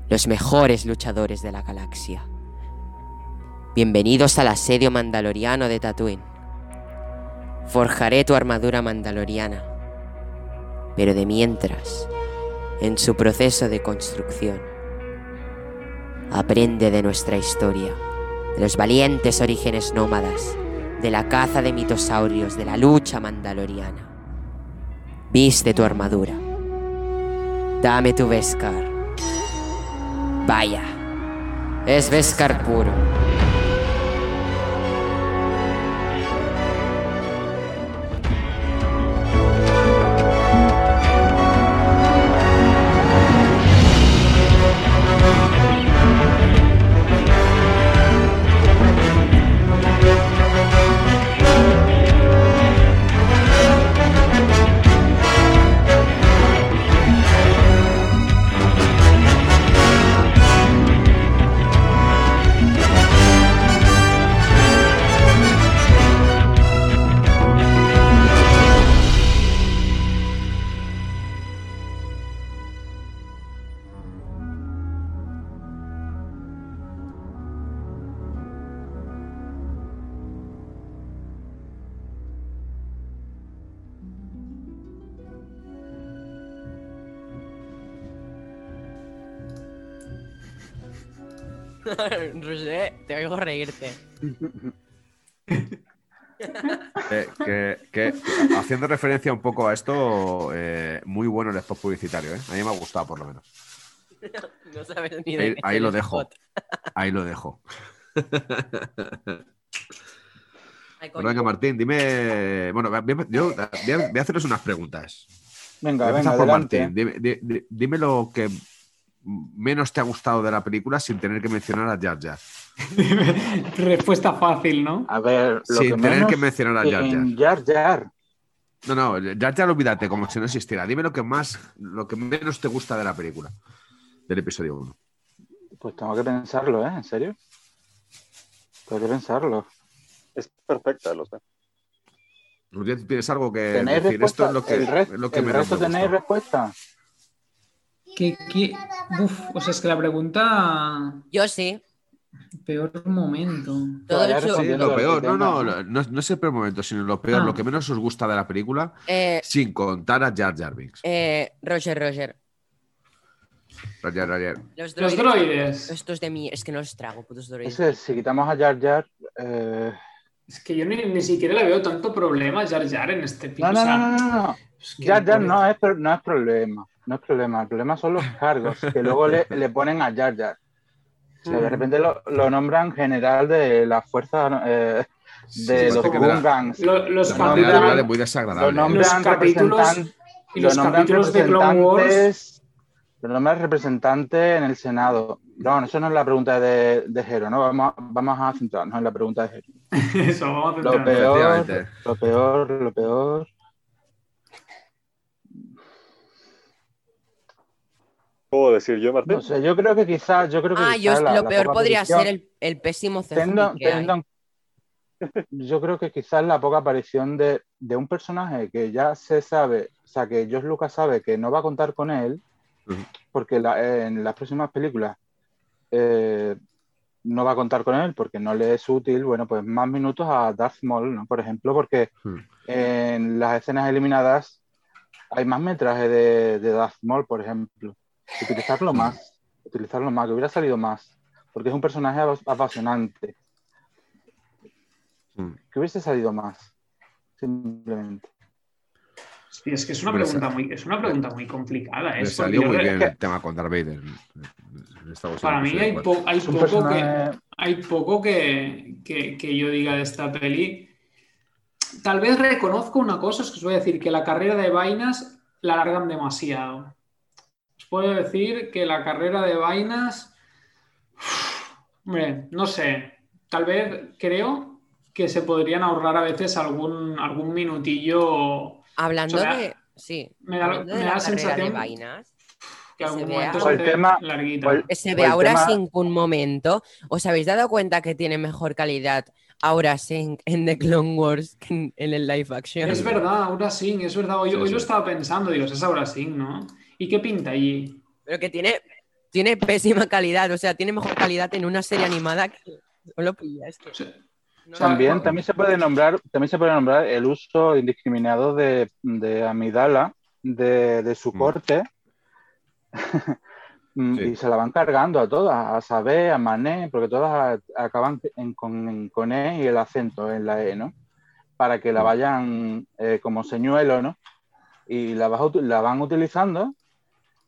los mejores luchadores de la galaxia. Bienvenidos al asedio mandaloriano de Tatooine. Forjaré tu armadura mandaloriana. Pero de mientras, en su proceso de construcción, aprende de nuestra historia, de los valientes orígenes nómadas, de la caza de mitosaurios, de la lucha mandaloriana. Viste tu armadura. Dame tu Beskar. Vaya, es Beskar puro. Roger, te oigo reírte. Eh, que, que, haciendo referencia un poco a esto, eh, muy bueno el spot publicitario, ¿eh? A mí me ha gustado por lo menos. No sabes ni de Ahí, qué ahí lo dejo. spot. Ahí lo dejo. Bueno, venga, Martín, dime. Bueno, yo voy a- haceros unas preguntas. Venga, venga, por adelante. Martín. Dime, di- di- dime lo que menos te ha gustado de la película sin tener que mencionar a Jar Jar. Respuesta fácil, ¿no? A ver, lo Sin que tener menos que mencionar a Jar Jar. Jar Jar. No, no, Jar Jar olvídate, como si no existiera. Dime lo que más, lo que menos te gusta de la película, del episodio 1. Pues tengo que pensarlo, ¿eh? ¿En serio? Tengo que pensarlo. Es perfecta, lo sé. ¿Tienes algo que ¿Tenéis decir? Esto es lo que, ¿El, lo que el menos resto me tenéis respuesta? ¿Qué, qué? Uf, o sea, es que la pregunta. Yo sí. Peor momento. Todo. Sí, lo peor, que no, no, ¿no? no, no es el peor momento, sino lo peor, Ah. lo que menos os gusta de la película, Eh, sin contar a Jar Jar Binks. eh, Roger, Roger. Roger, Roger. Los Los droides. Estos de mí, es que no los trago, putos droides. Es que si quitamos a Jar Jar. eh, Es que yo ni, ni siquiera le veo tanto problema a Jar Jar en este No, episodio. no, no, no, no, no. es que Jar Jar no es, no es problema. No es problema. El problema son los cargos que luego le, le ponen a Jar Jar. O sea, de repente lo, lo nombran general de la fuerza eh, de Sí, los Gungans. Lo- los Lo nombran- muy Lo desagradable. Los nombran capítulos- representan- Y los capítulos de Clone Wars. representantes- Lo nombran representante en el Senado. No, eso no es la pregunta de, de Jero, ¿no? Vamos, a- vamos a centrarnos en la pregunta de Jero. Eso, vamos a Lo centrarnos. peor, Efectivamente. lo peor, lo peor. ¿Puedo decir yo, Martín? No sé, yo creo que quizás, yo creo que Ah, quizás yo, la- lo la peor podría aparición- ser el, el pésimo Teniendo- yo creo que quizás la poca aparición de, de un personaje que ya se sabe, o sea, que George Lucas sabe que no va a contar con él, porque la- en las próximas películas eh, no va a contar con él porque no le es útil, bueno, pues más minutos a Darth Maul, ¿no? Por ejemplo, porque Hmm. en las escenas eliminadas hay más metraje de, de Darth Maul, por ejemplo. Utilizarlo más, utilizarlo más, que hubiera salido más, porque es un personaje apas- apasionante. Hmm. Que hubiese salido más, simplemente. Sí, es que es una pregunta muy, es una pregunta muy complicada. ¿eh? Le Es porque salió muy bien que el tema con Darth Vader. Para mí hay, po- hay poco, que, hay poco que, que- que yo diga de esta peli. Tal vez reconozco una cosa, es que os voy a decir que la carrera de vainas la alargan demasiado. Os puedo decir que la carrera de vainas, hombre, no sé, tal vez creo que se podrían ahorrar a veces algún, algún minutillo. Hablando O sea, de. Sí. me da- me la da la carrera sensación de vainas. Que Que algún momento se tema- Que ve ahora tema- sin un momento. ¿Os habéis dado cuenta que tiene mejor calidad ahora Sync en The Clone Wars que en, en el live action? Es verdad, Aura Singh, es verdad. Hoy, Sí, hoy sí. lo estaba pensando, digo, es Aura Singh, ¿no? ¿Y qué pinta allí? Pero que tiene, tiene pésima calidad. O sea, tiene mejor calidad en una serie animada que solo pilla. Es que O sea, no- También, también se puede nombrar, también se puede nombrar el uso indiscriminado de, de Amidala, de, de su Mm. corte, Mm, Sí. y se la van cargando a todas, a Sabé, a Mané, porque todas a- acaban en- con, en- con E y el acento en la E, ¿no? Para que la Mm. vayan eh, como señuelo, ¿no? Y la, vas la van utilizando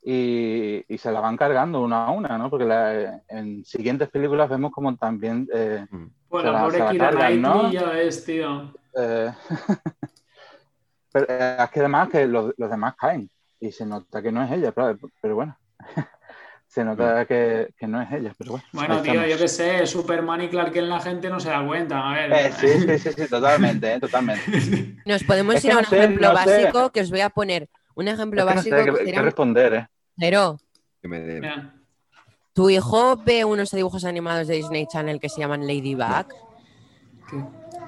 y, y se la van cargando una a una, ¿no? Porque la- en siguientes películas vemos como también eh, pues se la pobre Kira cargan, ¿no? ya ves, tío. Eh, pero eh, es que además que los, los demás caen y se nota que no es ella, pero, pero bueno, se nota que, que no es ella, pero bueno. Bueno, tío, estamos. yo qué sé, Superman y Clark Kent la gente no se da cuenta. A ver. Eh, sí, sí, sí, sí, totalmente, eh, totalmente. Nos podemos Es ir a no un sé, ejemplo sé. básico que os voy a poner. Un ejemplo Es que no sé básico qué, que responder, ¿eh? Que me Mira, ¿tu hijo ve unos dibujos animados de Disney Channel que se llaman Ladybug? ¿qué?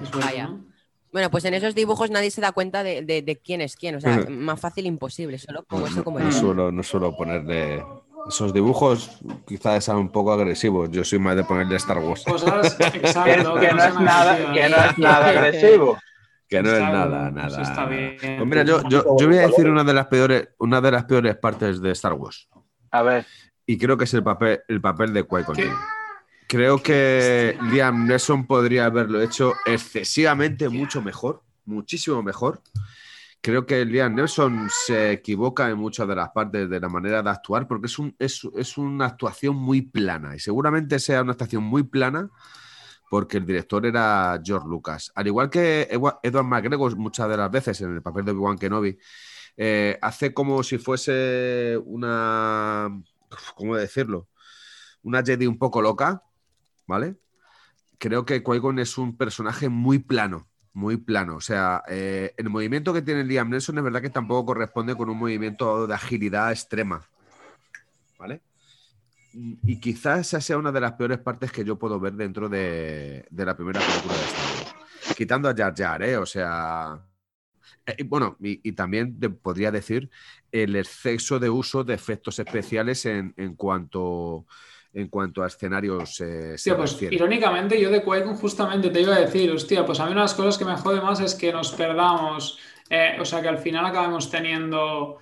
Es verdad, Vaya. ¿no? Bueno, pues en esos dibujos nadie se da cuenta de, de- de quién es quién. O sea, más fácil imposible. Solo como eso, como no, el suelo, no suelo ponerle. Esos dibujos quizás sean un poco agresivos. Yo soy más de ponerle Star Wars. Cosas, Que, exacto. que no es sean nada, agresivas. que no es nada agresivo. Que no es Está nada, bien, nada. eso está nada. bien. Pues mira, yo, yo, yo voy a decir una de las peores, una de las peores partes de Star Wars. A ver, Y creo que es el papel, el papel de. Jinn. Creo que Liam Neeson podría haberlo hecho excesivamente mucho mejor, muchísimo mejor. Creo que Liam Neeson se equivoca en muchas de las partes de la manera de actuar porque es, un, es, es una actuación muy plana y seguramente sea una actuación muy plana porque el director era George Lucas. Al igual que Edward McGregor muchas de las veces en el papel de Obi-Wan Kenobi, eh, hace como si fuese una... ¿Cómo decirlo? Una Jedi un poco loca, ¿vale? Creo que Qui-Gon es un personaje muy plano, muy plano. O sea, eh, el movimiento que tiene Liam Neeson es verdad que tampoco corresponde con un movimiento de agilidad extrema, ¿vale? Y quizás esa sea una de las peores partes que yo puedo ver dentro de, de la primera película de Star Wars. Quitando a Jar Jar, ¿eh? O sea... eh, bueno, y, y también te podría decir el exceso de uso de efectos especiales en, en cuanto en cuanto a escenarios eh, se pues refiere. irónicamente yo de Qui-Gon justamente te iba a decir, hostia, pues a mí una de las cosas que me jode más es que nos perdamos, eh, o sea, que al final acabemos teniendo,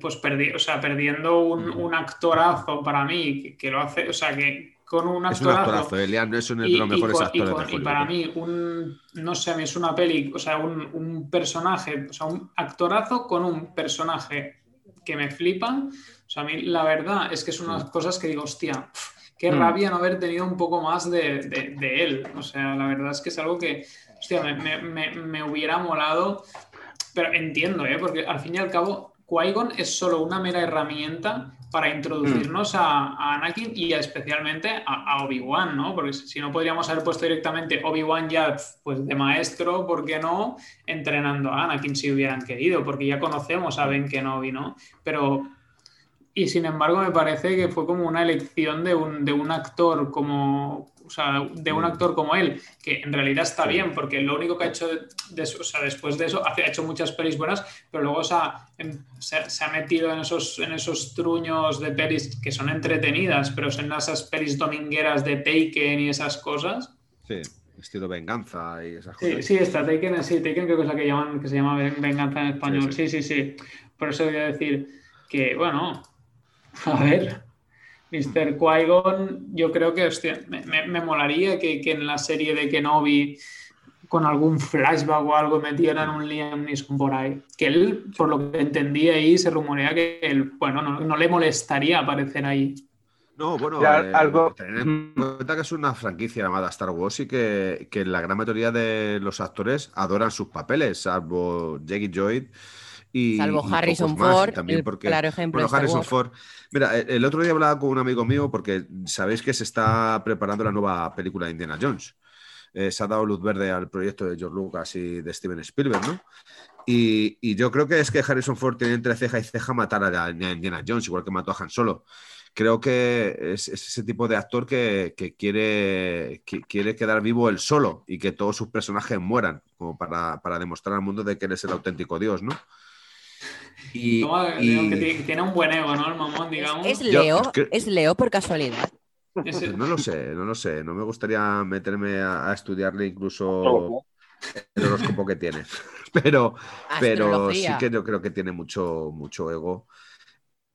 pues perdi o sea, perdiendo un, un actorazo para mí, que, que lo hace, o sea, que con un es un actorazo... actorazo, eh, Neeson es Y, de los y mejores con- y actores con- de y para mí, un, no sé, a mí es una peli, o sea, un, un personaje, o sea, un actorazo con un personaje que me flipan. O sea, a mí la verdad es que es unas cosas que digo, hostia, qué Mm. rabia no haber tenido un poco más de, de- de él. O sea, la verdad es que es algo que, hostia, me, me- me- me hubiera molado, pero entiendo, ¿eh? Porque al fin y al cabo Qui-Gon es solo una mera herramienta para introducirnos a, a Anakin y especialmente a, a Obi-Wan, ¿no? Porque si no podríamos haber puesto directamente Obi-Wan ya pues de maestro, ¿por qué no? Entrenando a Anakin si hubieran querido, porque ya conocemos a Ben Kenobi, ¿no? Pero y sin embargo, me parece que fue como una elección de un, de un actor como. O sea, de un actor como él, que en realidad está bien, porque lo único que ha hecho de, o sea, después de eso, ha hecho muchas pelis buenas, pero luego se ha, se, se ha metido en esos, en esos truños de pelis que son entretenidas, pero son esas pelis domingueras de Taken y esas cosas. Sí, estilo venganza y esas Sí, cosas. sí, está Taken, sí, Taken creo que es la que llaman, que se llama ven- venganza en español. Sí, sí, sí. Por eso voy a decir que, bueno, a ver, Mr. Qui-Gon, yo creo que, hostia, me, me- me molaría que, que en la serie de Kenobi con algún flashback o algo metieran un Liam Neeson por ahí. Que él, por lo que entendí ahí, se rumorea que él, bueno, no, no le molestaría aparecer ahí. No, bueno, Ya, eh, algo- tener en cuenta que es una franquicia llamada Star Wars y que, que la gran mayoría de los actores adoran sus papeles, salvo Jackie Lloyd y. Salvo y Harrison Ford, también el porque, claro ejemplo bueno, Harrison. Ford. Mira, el, el otro día hablaba con un amigo mío porque sabéis que se está preparando la nueva película de Indiana Jones. Eh, se ha dado luz verde al proyecto de George Lucas y de Steven Spielberg, ¿no? Y, y yo creo que es que Harrison Ford tiene entre ceja y ceja matar a a Indiana Jones, igual que mató a Han Solo. Creo que es, es ese tipo de actor que, que quiere, que quiere quedar vivo él solo y que todos sus personajes mueran, como para, para demostrar al mundo de que él es el auténtico Dios, ¿no? Y, que tiene, tiene un buen ego, ¿no? El mamón, digamos. ¿Es Leo? es que- ¿Es Leo por casualidad? Pues no lo sé, no lo sé. No me gustaría meterme a, a estudiarle incluso el horóscopo que tiene. Pero, pero sí que yo creo que tiene mucho, mucho ego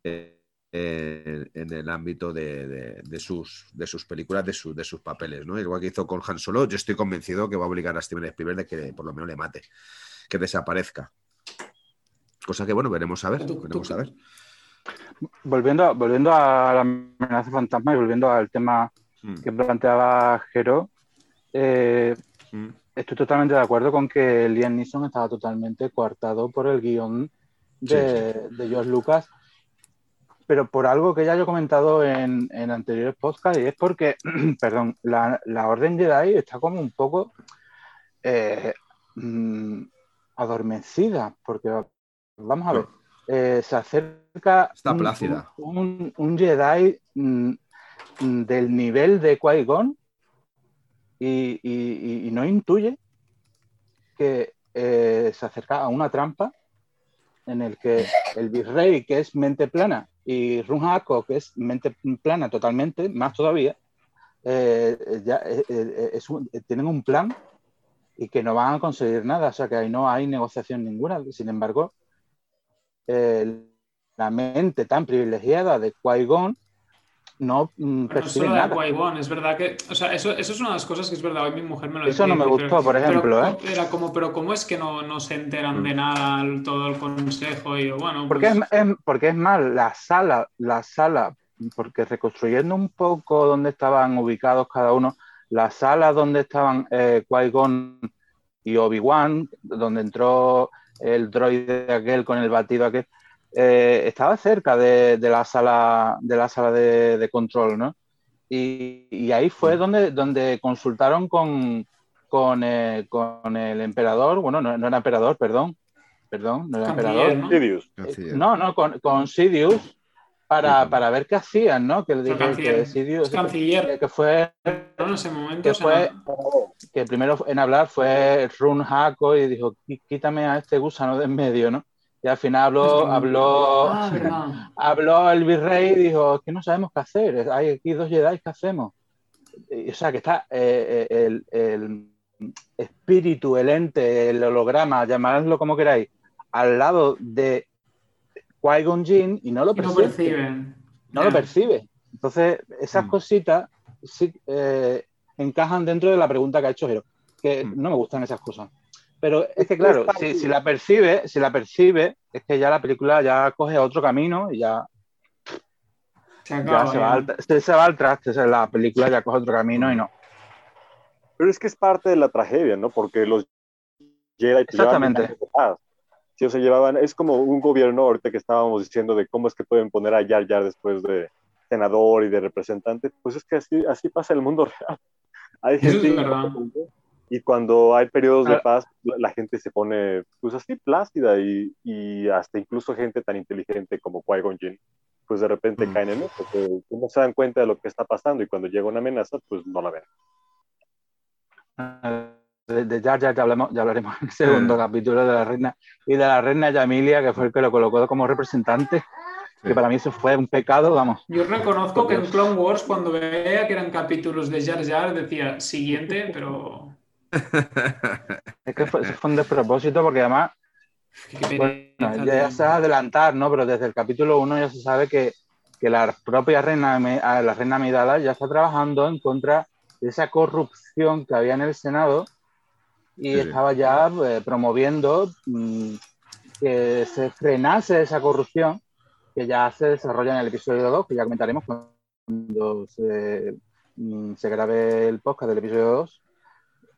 eh, en, en el ámbito de, de- de sus, de sus películas, de, su- de sus papeles, ¿no? Igual que hizo con Han Solo, yo estoy convencido que va a obligar a Steven Spielberg de que por lo menos le mate, que desaparezca. Cosa que, bueno, veremos a ver. Tú- tú- Veremos a ver. Volviendo, a- volviendo a la amenaza fantasma y volviendo al tema Mm, que planteaba Jero, eh, mm. estoy totalmente de acuerdo con que Liam Neeson estaba totalmente coartado por el guion de, de George Lucas, pero por algo que ya yo he comentado en, en anteriores podcasts, y es porque, perdón, la, la Orden Jedi está como un poco eh, mm, adormecida, porque vamos a ver, eh, se acerca Está un- plácida. un, un Jedi mm, mm, del nivel de Qui-Gon y, y- y no intuye que eh, se acerca a una trampa en el que el virrey, que es mente plana, y Run Hako, que es mente plana totalmente, más todavía, eh, ya eh, eh, es un- eh, tienen un plan y que no van a conseguir nada, o sea que ahí no hay negociación ninguna. Sin embargo, eh, la mente tan privilegiada de Qui-Gon no mm, percibe solo nada. Es verdad que, o sea, eso, eso es una de las cosas que es verdad, hoy mi mujer me lo Eso no me gustó, por ejemplo, pero, ¿eh? Era como, pero ¿cómo es que no, no se enteran de nada el- todo el consejo? Y bueno, Porque es, pues, es- porque es más, la sala, la sala, porque reconstruyendo un poco dónde estaban ubicados cada uno, la sala donde estaban eh, Qui-Gon y Obi-Wan, donde entró el droide aquel con el batido aquel, eh, estaba cerca de, de la sala, de, la sala de, de control, ¿no? Y, y ahí fue donde, donde consultaron con, con, eh, con el emperador, bueno, no, no era emperador, perdón, perdón, no era emperador. ¿no? Sidious. Eh, No, no, con, con Sidious para, para ver qué hacían, ¿no? Que dije canciller. que Sidious, Canciller. que, fue, ¿no? en ese momento, que primero en hablar fue Run Hako y dijo, "Qui- quítame a este gusano de en medio, ¿no? Y al final habló, habló, Ah, habló el virrey y dijo, es que no sabemos qué hacer, hay aquí dos Jedi, ¿qué hacemos? Y, o sea, que está eh, eh, el, el espíritu, el ente, el holograma, llamadlo como queráis, al lado de Qui-Gon Jinn y no lo Y no percibe. perciben. No lo percibe. Entonces, esas Mm. cositas sí eh, encajan dentro de la pregunta que ha hecho Jero, que Mm. no me gustan esas cosas. Pero es que, claro, si, si la percibe, si la percibe, es que ya la película ya coge otro camino y ya, Se ya va al, se, se va al traste. o sea, la película ya coge otro camino y no. Pero es que es parte de la tragedia, ¿no? Porque los Jedi pues, llevan Sí, o sea, llevaban, es como un gobierno ahorita que estábamos diciendo de cómo es que pueden poner a Jar Jar después de senador y de representante, pues es que así, así pasa el mundo real. Hay es y cuando hay periodos de Ah. paz, la gente se pone pues así plácida y, y hasta incluso gente tan inteligente como Qui-Gon Jinn, pues de repente Mm. caen en eso, que no se dan cuenta de lo que está pasando y cuando llega una amenaza, pues no la ven. De, de Jar Jar ya, hablamos, ya hablaremos en el segundo capítulo de la reina y de la reina Yamilia, que fue el que lo colocó como representante, que para mí eso fue un pecado, vamos. Yo reconozco que en Clone Wars, cuando veía que eran capítulos de Jar Jar, decía siguiente, pero. Es que fue, eso fue un despropósito porque además, bueno, ya, ya se adelantar, ¿no? Pero desde el capítulo 1 ya se sabe que, que la propia reina, la reina Amidala ya está trabajando en contra de esa corrupción que había en el Senado y Sí, estaba ya eh, promoviendo mm, que se frenase esa corrupción que ya se desarrolla en el episodio 2, que ya comentaremos cuando se, mm, se grabe el podcast del episodio 2.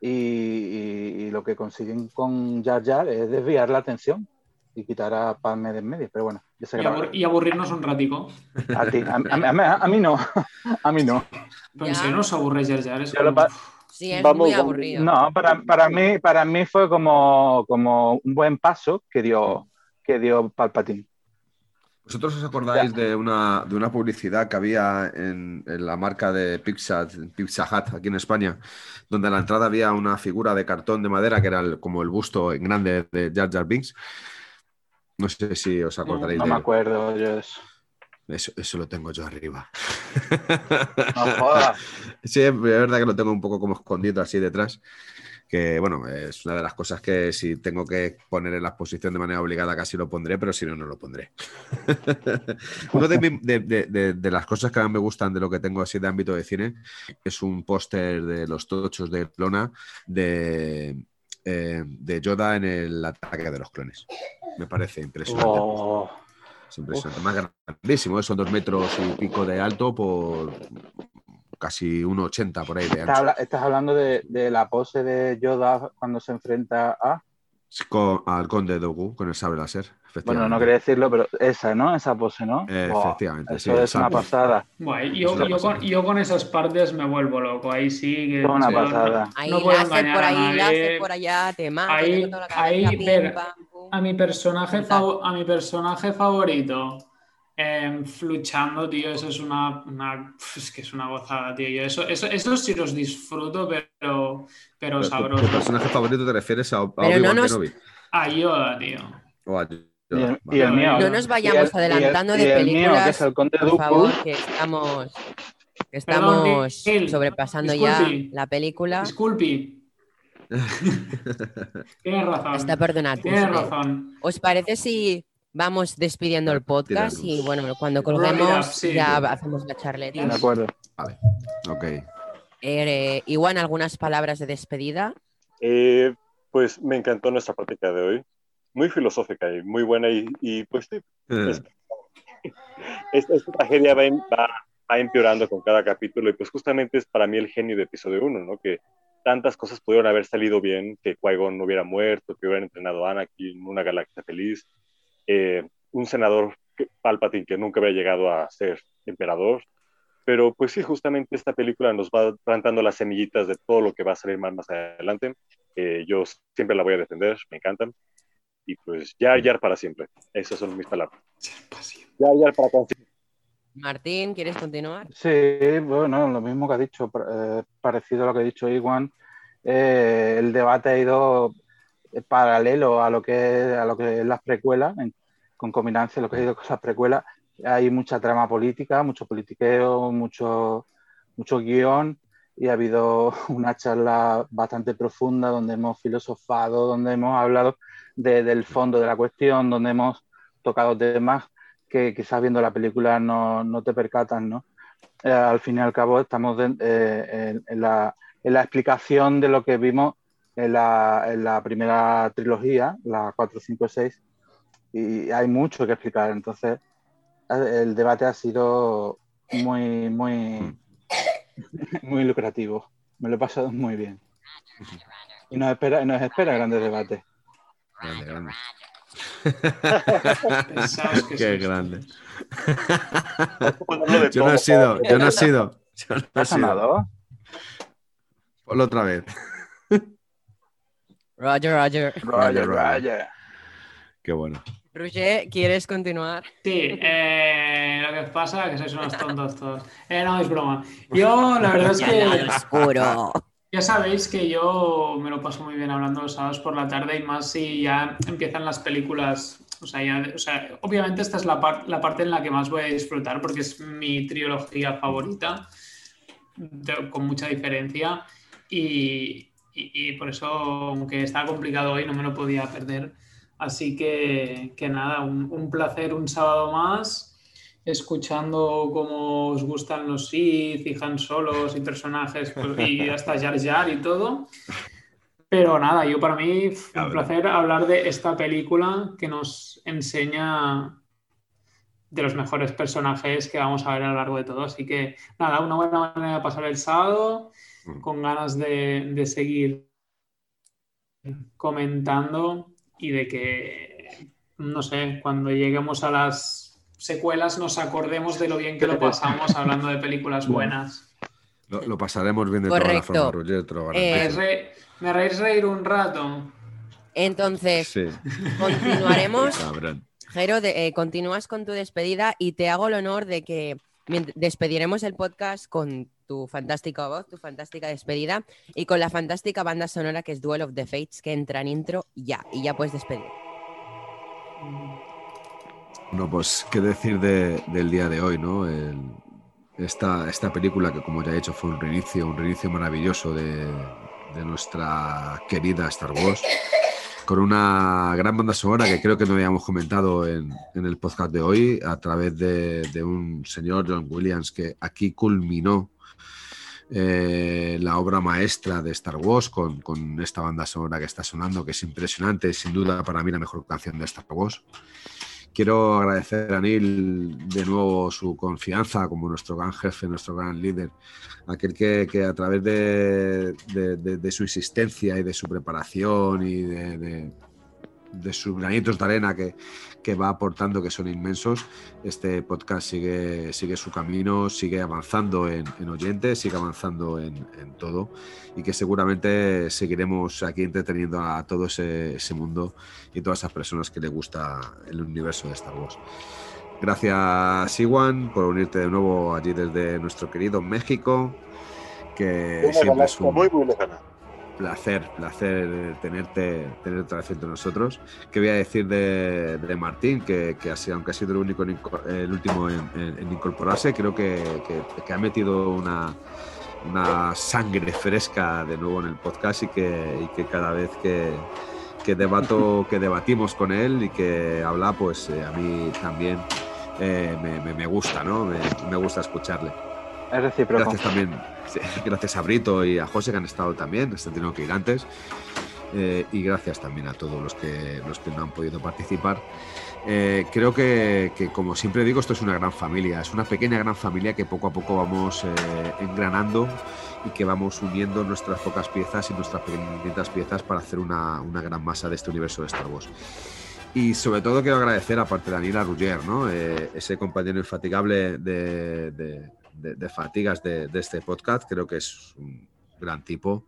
Y, y- y lo que consiguen con Jar Jar es desviar la atención y quitar a Padme de en medio. Pero bueno, ya se Y, abur- y aburrirnos un ratico. A, ti, a, a- a mí- a mí no, a mí no. Pero Ya. serio nos aburre Jar Jar. Es lo como- pa- Sí, es Vamos, muy vamos. aburrido. No, para, para, mí, para mí fue como, como un buen paso que dio, que dio Palpatine. ¿Vosotros os acordáis de una, de una publicidad que había en, en la marca de Pizza, Pizza Hut aquí en España, donde a la entrada había una figura de cartón de madera que era el- como el busto en grande de Jar Jar Binks? No sé si os acordaréis No de me ello. acuerdo yo eso. Eso, eso lo tengo yo arriba. No jodas. Sí, es verdad que lo tengo un poco como escondido así detrás. Que bueno, es una de las cosas que si tengo que poner en la exposición de manera obligada casi lo pondré, pero si no, no lo pondré. Una de, de- de- de- las cosas que más me gustan de lo que tengo así de ámbito de cine es un póster de los tochos de Clona de, eh, de Yoda en el ataque de los clones. Me parece impresionante. Oh, Es impresionante. Más grandísimo, ¿eh? son dos metros y pico de alto por casi 1,80 por ahí de ancho. estás hablando de, de la pose de Yoda cuando se enfrenta a. Con- al conde Dogu con el sable láser. Bueno, no quería decirlo, pero esa, ¿no? Esa pose, ¿no? Eh, efectivamente, Eso sí, es una exacto. pasada. Buah, yo, Es una yo pasada. con, yo con esas partes me vuelvo loco. Ahí sí que. Una no- pasada. Ahí no puedo engañar por a ahí, láser por allá, te mato, Ahí- te la cabeza, ahí, pim, ver, pam, pum. A mi personaje, Brutal. fav- a mi personaje favorito eh, luchando, tío, eso es una, una- Es que es una gozada, tío. Yo eso, eso, eso sí los disfruto, pero, pero sabroso. ¿Tu personaje favorito te refieres a, a Pero no Obi-Wan nos- Kenobi? A Yoda, tío. O a Y Yoda? el, Vale. y el mío. No nos vayamos y el- y el- adelantando y de el mío, que películas, es el Conde Por favor, que estamos, que estamos Perdón, Gil, sobrepasando ya la película. Disculpi. Tienes razón. Está perdonado. Tienes razón. ¿Os parece si vamos despidiendo el podcast y bueno, cuando colguemos up, sí. ya hacemos la charleta? De acuerdo. Vale, ok. Eh, Igual algunas palabras de despedida. Eh, pues me encantó nuestra práctica de hoy. Muy filosófica y muy buena. Y, y, pues sí, es- esta, esta tragedia va, va- va empeorando con cada capítulo. Y pues justamente es para mí el genio de episodio 1, ¿no? Que tantas cosas pudieron haber salido bien, que Qui-Gon no hubiera muerto, que hubieran entrenado a Anakin, una galaxia feliz, eh, un senador que- Palpatine que nunca había llegado a ser emperador. Pero pues sí, justamente esta película nos va plantando las semillitas de todo lo que va a salir más, más adelante. Eh, yo siempre la voy a defender, me encantan. Y pues Jar Jar para siempre. Esas son mis palabras. Jar Jar para siempre. Martín, ¿quieres continuar? Sí, bueno, lo mismo que ha dicho, eh, parecido a lo que ha dicho Iwan. Eh, el debate ha ido paralelo a lo que, a lo que es las precuelas, en concominancia a lo que ha ido con las precuelas. Hay mucha trama política, mucho politiqueo, mucho, mucho guion y ha habido una charla bastante profunda donde hemos filosofado, donde hemos hablado de- del fondo de la cuestión, donde hemos tocado temas que quizás viendo la película no, no te percatan, ¿no? Eh, al fin y al cabo estamos eh, en, la, en la explicación de lo que vimos en la, en la primera trilogía, la 4, 5, 6, y hay mucho que explicar. Entonces, eh, el debate ha sido muy, muy, muy lucrativo. Me lo he pasado muy bien. Y nos espera, nos espera grandes debates. Grande, grande. Que Qué grande. Yo no he sido, yo no he sido. Yo no ¿Te he sido. Ponlo otra vez. Roger, Roger. Roger, Roger. Qué bueno. Roger, ¿quieres continuar? Sí, eh, lo que pasa es que sois unos tontos todos. Eh, no, es broma. Yo, la verdad es que oscuro. Ya sabéis que yo me lo paso muy bien hablando los sábados por la tarde y más si ya empiezan las películas. O sea, ya- obviamente esta es la, par- la parte en la que más voy a disfrutar porque es mi trilogía favorita, con mucha diferencia. Y, por eso, aunque está complicado hoy, no me lo podía perder. Así que, nada, un placer un sábado más, escuchando cómo os gustan los Sith y Han Solos y personajes pues, y hasta Jar Jar y todo. Pero nada, yo para mí un Cabrón. placer hablar de esta película que nos enseña de los mejores personajes que vamos a ver a lo largo de todo. Así que nada, una buena manera de pasar el sábado, Mm. con ganas de, de seguir comentando y de que, no sé, cuando lleguemos a las secuelas nos acordemos de lo bien que lo pasamos hablando de películas buenas. Lo, lo pasaremos bien de todas las Correcto. formas, Roger, Eh, ¿Me garantizo. re- ¿Me haréis reír un rato? Entonces, Sí, continuaremos. Jero, de- eh, continúas con tu despedida y te hago el honor de que despediremos el podcast con tu fantástica voz, tu fantástica despedida y con la fantástica banda sonora que es Duel of the Fates que entra en intro ya y ya puedes despedir. No, pues qué decir de- del día de hoy, ¿no? Esta, esta película que como ya he dicho fue un reinicio, un reinicio maravilloso de, de nuestra querida Star Wars, con una gran banda sonora que creo que no habíamos comentado en, en el podcast de hoy, a través de, de un señor John Williams que aquí culminó eh, la obra maestra de Star Wars con, con esta banda sonora que está sonando, que es impresionante, sin duda para mí la mejor canción de Star Wars. Quiero agradecer a Neil de nuevo su confianza como nuestro gran jefe, nuestro gran líder, aquel que, que a través de, de- de- su existencia y de su preparación y de sus granitos de arena que, que va aportando, que son inmensos, este podcast sigue, sigue su camino, sigue avanzando en, en oyentes, sigue avanzando en, en todo y que seguramente seguiremos aquí entreteniendo a todo ese, ese mundo y todas esas personas que le gusta el universo de Star Wars. Gracias, Iwan, por unirte de nuevo allí desde nuestro querido México, que Una siempre es un muy, muy lejana. Placer, placer tenerte, tenerte otra vez entre nosotros. ¿Qué voy a decir de, de Martín? Que, que ha sido- aunque ha sido el, único en el último en, en- en incorporarse, creo que, que- que ha metido una, una sangre fresca de nuevo en el podcast y que, y que cada vez que, que debato, que debatimos con él y que habla, pues eh, a mí también eh, me, me- me gusta, ¿no? Me, me gusta escucharle. Es recíproco. Gracias también, gracias a Brito y a José que han estado también, se han tenido que ir antes. Eh, y gracias también a todos los que, los que no han podido participar. Eh, creo que, que, como siempre digo, esto es una gran familia, es una pequeña gran familia que poco a poco vamos eh, engranando y que vamos uniendo nuestras pocas piezas y nuestras pequeñitas piezas para hacer una, una gran masa de este universo de Star Wars. Y sobre todo quiero agradecer, aparte de Daniel, a Rugger, ¿no? Eh, ese compañero infatigable de, de- de- de fatigas de, de este podcast. Creo que es un gran tipo,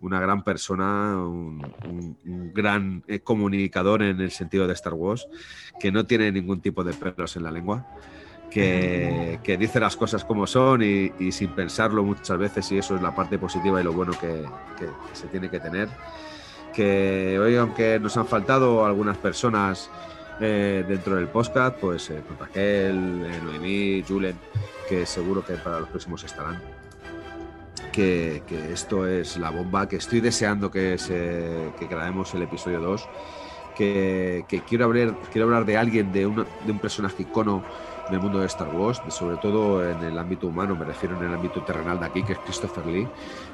una gran persona, un, un- un gran eh, comunicador en el sentido de Star Wars, que no tiene ningún tipo de pelos en la lengua. Que, que dice las cosas como son y, y sin pensarlo muchas veces, y eso es la parte positiva y lo bueno que- que- que se tiene que tener que hoy, aunque nos han faltado algunas personas eh, dentro del podcast, pues eh, Raquel, eh, Noemí, Julen, que seguro que para los próximos estarán. Que, que esto es la bomba, que estoy deseando que, se, que grabemos el episodio 2. Que, que quiero, hablar, quiero hablar de alguien, de, una- de un personaje icono del mundo de Star Wars, sobre todo en el ámbito humano, me refiero en el ámbito terrenal de aquí, que es Christopher Lee,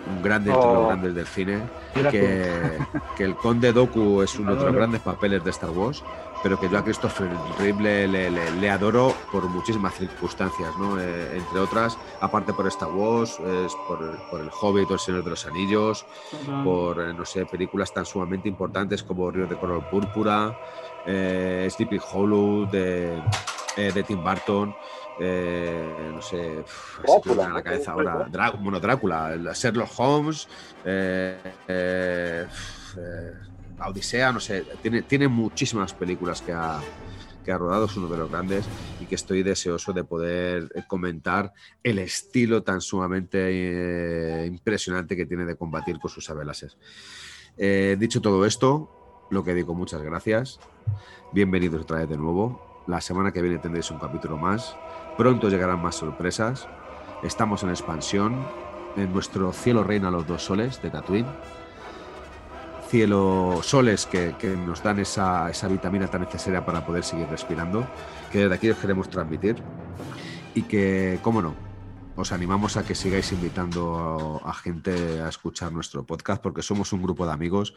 un grande entre los Oh. grandes del cine, que, que el Conde Doku es uno de los grandes papeles de Star Wars, pero que yo a Christopher Reeve le, le, le, adoro por muchísimas circunstancias, ¿no? Eh, entre otras, aparte por Star Wars, por, por, El Hobbit o El Señor de los Anillos, por, eh, no sé, películas tan sumamente importantes como Río de Color Púrpura, eh, Sleepy Hollow de, eh, de Tim Burton. Eh, no sé, Drácula, la cabeza ahora. Drá bueno, Drácula, Sherlock Holmes, eh, eh, Odisea, no sé, tiene, tiene muchísimas películas que ha, que ha rodado, es uno de los grandes y que estoy deseoso de poder comentar el estilo tan sumamente impresionante que tiene de combatir con sus sabeláses. dicho todo esto, lo que digo, muchas gracias. Bienvenidos otra vez de nuevo. La semana que viene tendréis un capítulo más. Pronto llegarán más sorpresas. Estamos en expansión. En nuestro cielo reina los dos soles de Tatooine. Cielo, soles que, nos dan esa, esa, vitamina tan necesaria para poder seguir respirando. Que desde aquí os queremos transmitir. Y que, cómo no, os animamos a que sigáis invitando a, a gente a escuchar nuestro podcast porque somos un grupo de amigos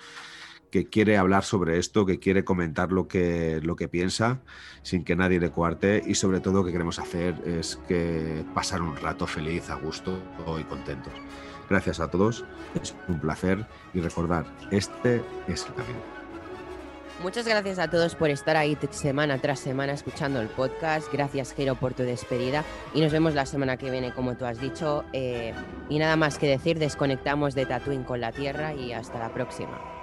que quiere hablar sobre esto, que quiere comentar lo que, lo que piensa sin que nadie le coarte y sobre todo lo que queremos hacer es que pasar un rato feliz, a gusto y contentos. Gracias a todos, es un placer y recordar, este es el camino. Muchas gracias a todos por estar ahí semana tras semana escuchando el podcast. Gracias, Jero, por tu despedida. Y nos vemos la semana que viene, como tú has dicho. Eh, y nada más que decir, desconectamos de Tatooine con la Tierra y hasta la próxima.